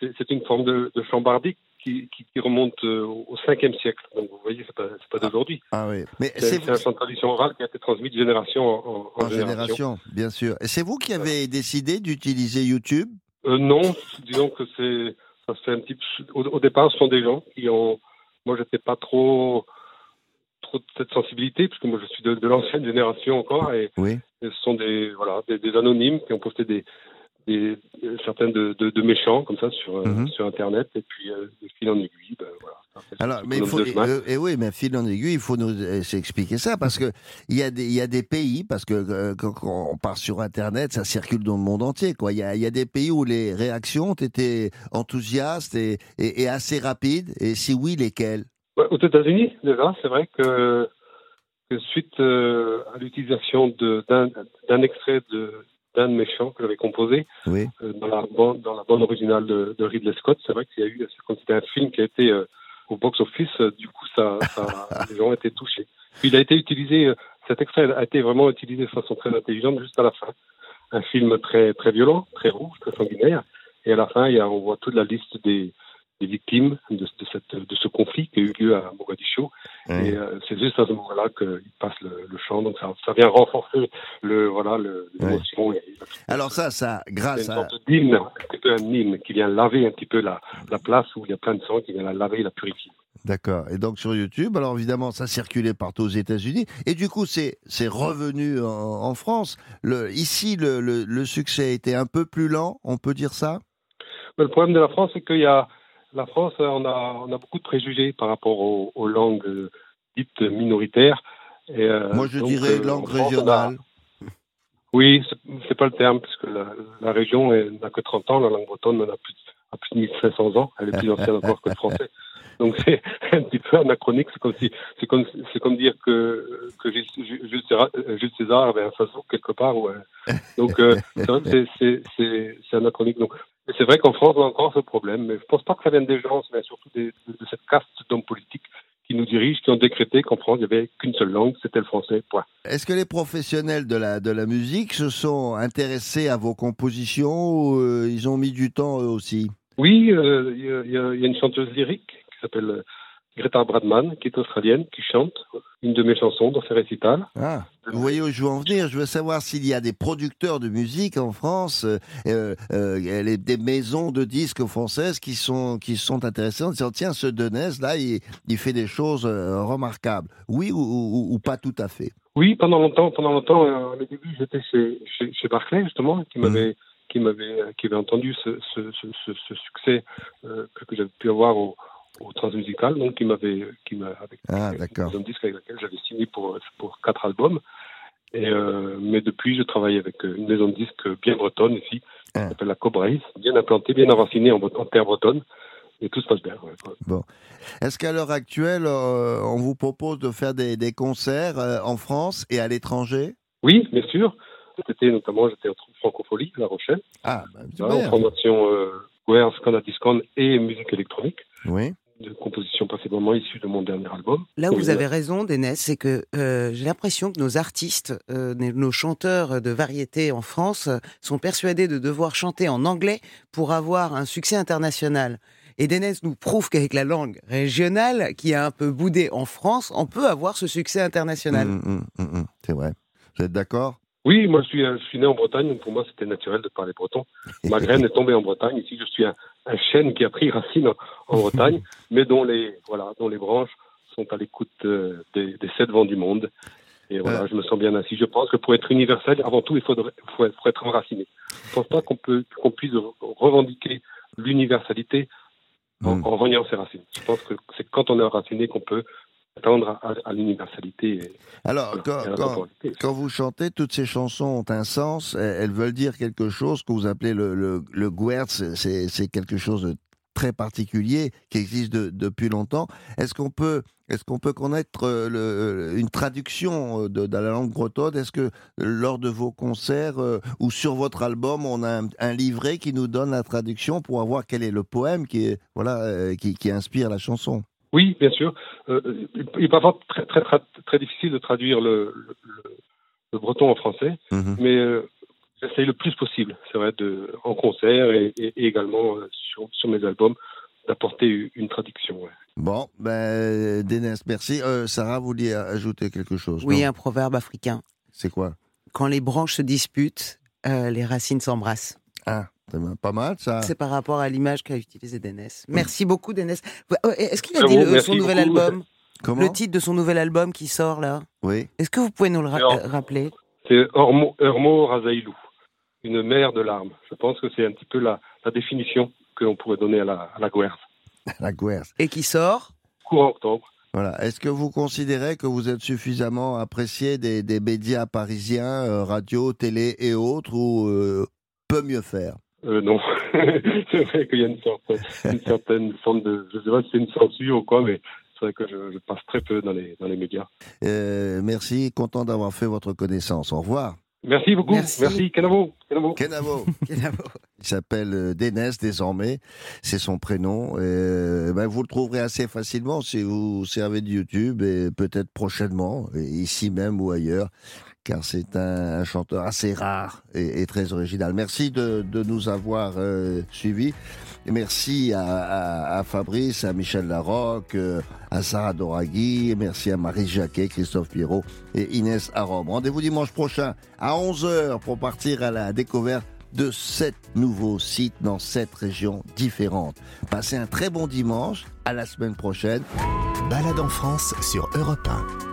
c'est, une forme de, de chant bardique qui, qui, qui remonte euh, au 5e siècle. Donc, vous voyez, pas, c'est pas d'aujourd'hui. Ah oui. Mais C'est, de tradition orale qui a été transmis de génération en, en- en génération, bien sûr. Et c'est vous qui avez décidé d'utiliser YouTube? Euh, non, disons que c'est, ça se fait un petit. Au, au départ, ce sont des gens qui ont. Moi, j'étais pas trop, trop de cette sensibilité, puisque moi, je suis de, de l'ancienne génération encore, et, Oui. et ce sont des, voilà, des, des anonymes qui ont posté des, des certains de, de, de méchants comme ça sur, euh, Mhm. sur Internet, et puis euh, de fil en aiguille, ben, voilà. Alors, mais il faut, euh, et oui, mais fil en aiguille, il faut nous euh, s'expliquer ça parce que il y a des, il y a des pays parce que euh, quand, on part sur Internet, ça circule dans le monde entier, quoi. Il y a, y a des pays où les réactions ont été enthousiastes et, et, et assez rapides. Et si oui, lesquels Ouais, aux États-Unis, déjà, c'est vrai que, que suite euh, à l'utilisation d'un extrait de d'un de mes chants que j'avais composé Oui. euh, dans la bande dans la bande originale de, de Ridley Scott, c'est vrai qu'il y a eu comme c'était un film qui a été euh, au box-office, euh, du coup ça, ça les gens ont été touchés. Puis il a été utilisé, cet extrait a été vraiment utilisé de façon très intelligente juste à la fin. Un film très très violent, très rouge, très sanguinaire, et à la fin il y a, on voit toute la liste des des victimes de, de, cette, de ce conflit qui a eu lieu à Mogadiscio. Ouais. Et euh, c'est juste à ce moment-là qu'il passe le, le chant. Donc ça, ça vient renforcer le, voilà, le- l'émotion. et Alors ça, ça, grâce une à, sorte d'hymne, un petit peu un hymne qui vient laver un petit peu la, la place où il y a plein de sang, qui vient la laver et la purifier. D'accord. Et donc sur YouTube, alors évidemment, ça circulait partout aux États-Unis. Et du coup, c'est c'est revenu en, en France. Le, ici, le, le, le succès a été un peu plus lent, on peut dire ça? Mais le problème de la France, c'est qu'il y a la France, on a, on a beaucoup de préjugés par rapport aux, aux langues euh, dites minoritaires. Et, euh, Moi, je donc, dirais euh, langue France, on a- régionale. Oui, c'est- pas le terme, puisque la, la région n'a que 30 ans, la langue bretonne en a plus, a plus de 1500 ans, elle est plus ancienne encore que le français. Donc c'est un petit peu anachronique, c'est comme si, c'est comme, c'est comme dire que, que Jules, César, Jules César avait un façon quelque part. Ouais. Donc euh, c'est anachronique. Donc c'est vrai qu'en France on a encore ce problème, mais je pense pas que ça vienne des gens, mais surtout des- de, cette caste d'hommes politiques qui nous dirigent, qui ont décrété qu'en France il n'y avait qu'une seule langue, c'était le français. Point. Est-ce que les professionnels de la, de la musique se sont intéressés à vos compositions ou euh, ils ont mis du temps eux aussi? Oui, euh, il y, a- y y une chanteuse lyrique qui s'appelle Greta Bradman, qui est australienne, qui chante une de mes chansons dans ses récitals. Ah, vous voyez où je veux en venir Je veux savoir s'il y a des producteurs de musique en France, euh, euh, euh, les- des maisons de disques françaises qui sont, qui sont intéressées en disant tiens, ce Denez, là, il, il fait des choses remarquables. Oui ou, ou- ou pas tout à fait? Oui, pendant longtemps, pendant longtemps, euh, au début, j'étais chez, chez, chez Barclay justement, qui m'avait, qui m'avait, euh, qui avait entendu ce, ce, ce, ce, ce succès euh, que, que j'avais pu avoir au, au Transmusical, donc qui m'avait, qui m'a, avec Ah, disque avec laquelle j'avais signé pour pour quatre albums. Et euh, mais depuis, je travaille avec euh, une maison de disques bien bretonne ici, qui s'appelle la Cobraïs, bien implantée, bien enracinée en, en terre bretonne, et tout se passe bien. ouais. Bon. Est-ce qu'à l'heure actuelle, euh, on vous propose de faire des, des concerts euh, en France et à l'étranger? Oui, bien sûr. Été, notamment, j'étais en francophonie à La Rochelle. Ah, Voilà, en formation Guerre, Canadiscon et musique électronique, Oui. De composition principalement issue de mon dernier album. Là où vous avez raison, Dénès, c'est que euh, j'ai l'impression que nos artistes, euh, nos chanteurs de variété en France, euh, sont persuadés de devoir chanter en anglais pour avoir un succès international. Et Dénès nous prouve qu'avec la langue régionale, qui a un peu boudé en France, on peut avoir ce succès international. Hum, hum, hum, C'est vrai. Vous êtes d'accord? Oui, moi je suis, je suis né en Bretagne, donc pour moi c'était naturel de parler breton. Ma graine est tombée en Bretagne. Ici, je suis un, un chêne qui a pris racine en, en Bretagne, mais dont les, voilà, dont les branches sont à l'écoute euh, des, des sept vents du monde. Et voilà, je me sens bien ainsi. Je pense que pour être universel, avant tout, il faudrait, faut, faut être enraciné. Je ne pense pas qu'on puisse revendiquer l'universalité en, en reniant ses racines. Je pense que c'est quand on est enraciné qu'on peut attendre à, à l'universalité. Alors, quand, quand- vous chantez, toutes ces chansons ont un sens. Elles veulent dire quelque chose que vous appelez le, le, le Guertz. C'est quelque chose de très particulier qui existe de- depuis longtemps. Est-ce qu'on peut, est-ce qu'on peut connaître euh, le- une traduction euh, de, de la langue bretonne? Est-ce que lors de vos concerts euh, ou sur votre album, on a un, un livret qui nous donne la traduction pour avoir quel est le poème qui, est, voilà, euh, qui, qui inspire la chanson? Oui, bien sûr. Euh, il est parfois très, très, très, très difficile de traduire le, le, le- le breton en français, mais euh, j'essaye le plus possible, c'est vrai, de, en concert et, et- et également euh, sur, sur mes albums, d'apporter une traduction. ouais. Bon, ben, Dénès, merci. Euh, Sarah, vous vouliez ajouter quelque chose Oui, un proverbe africain. C'est quoi? Quand les branches se disputent, euh, les racines s'embrassent. Ah, pas mal ça. C'est par rapport à l'image qu'a utilisé Dénès. Merci beaucoup, Dénès. Ouais, oh, Est-ce qu'il a dit bon, le- son nouvel beaucoup. album? Comment? Le titre de son nouvel album qui sort là Oui. Est-ce que vous pouvez nous le ra- Alors, rappeler? C'est Ormo, Ormo Razaïlou, une mer de larmes. Je pense que c'est un petit peu la, la définition que l'on pourrait donner à la, à la Guerre. La Guerce. Et qui sort? Courant octobre. Voilà. Est-ce que vous considérez que vous êtes suffisamment apprécié des, des médias parisiens, euh, radio, télé et autres, ou euh, peut mieux faire? Euh, non, c'est vrai qu'il y a une, sorte, une certaine forme de, je sais pas si c'est une censure ou quoi, mais c'est vrai que je, je passe très peu dans les, dans les médias. Euh, Merci, content d'avoir fait votre connaissance. Au revoir. Merci beaucoup. Merci. Merci, Kenavo. Kenavo. Kenavo. Il s'appelle euh, Dénès désormais, c'est son prénom. Euh, ben, vous le trouverez assez facilement si vous servez de YouTube et peut-être prochainement, et ici même ou ailleurs, car c'est un, chanteur assez rare et, très original. Merci de, nous avoir euh, suivis. Merci à Fabrice, à Michel Larocque, euh, à Sarah Doraghi, merci à Marie Jacquet, Christophe Pierrot et Inès Arom. Rendez-vous dimanche prochain à 11h pour partir à la découverte de sept nouveaux sites dans sept régions différentes. Passez un très bon dimanche, à la semaine prochaine. Balade en France sur Europe 1.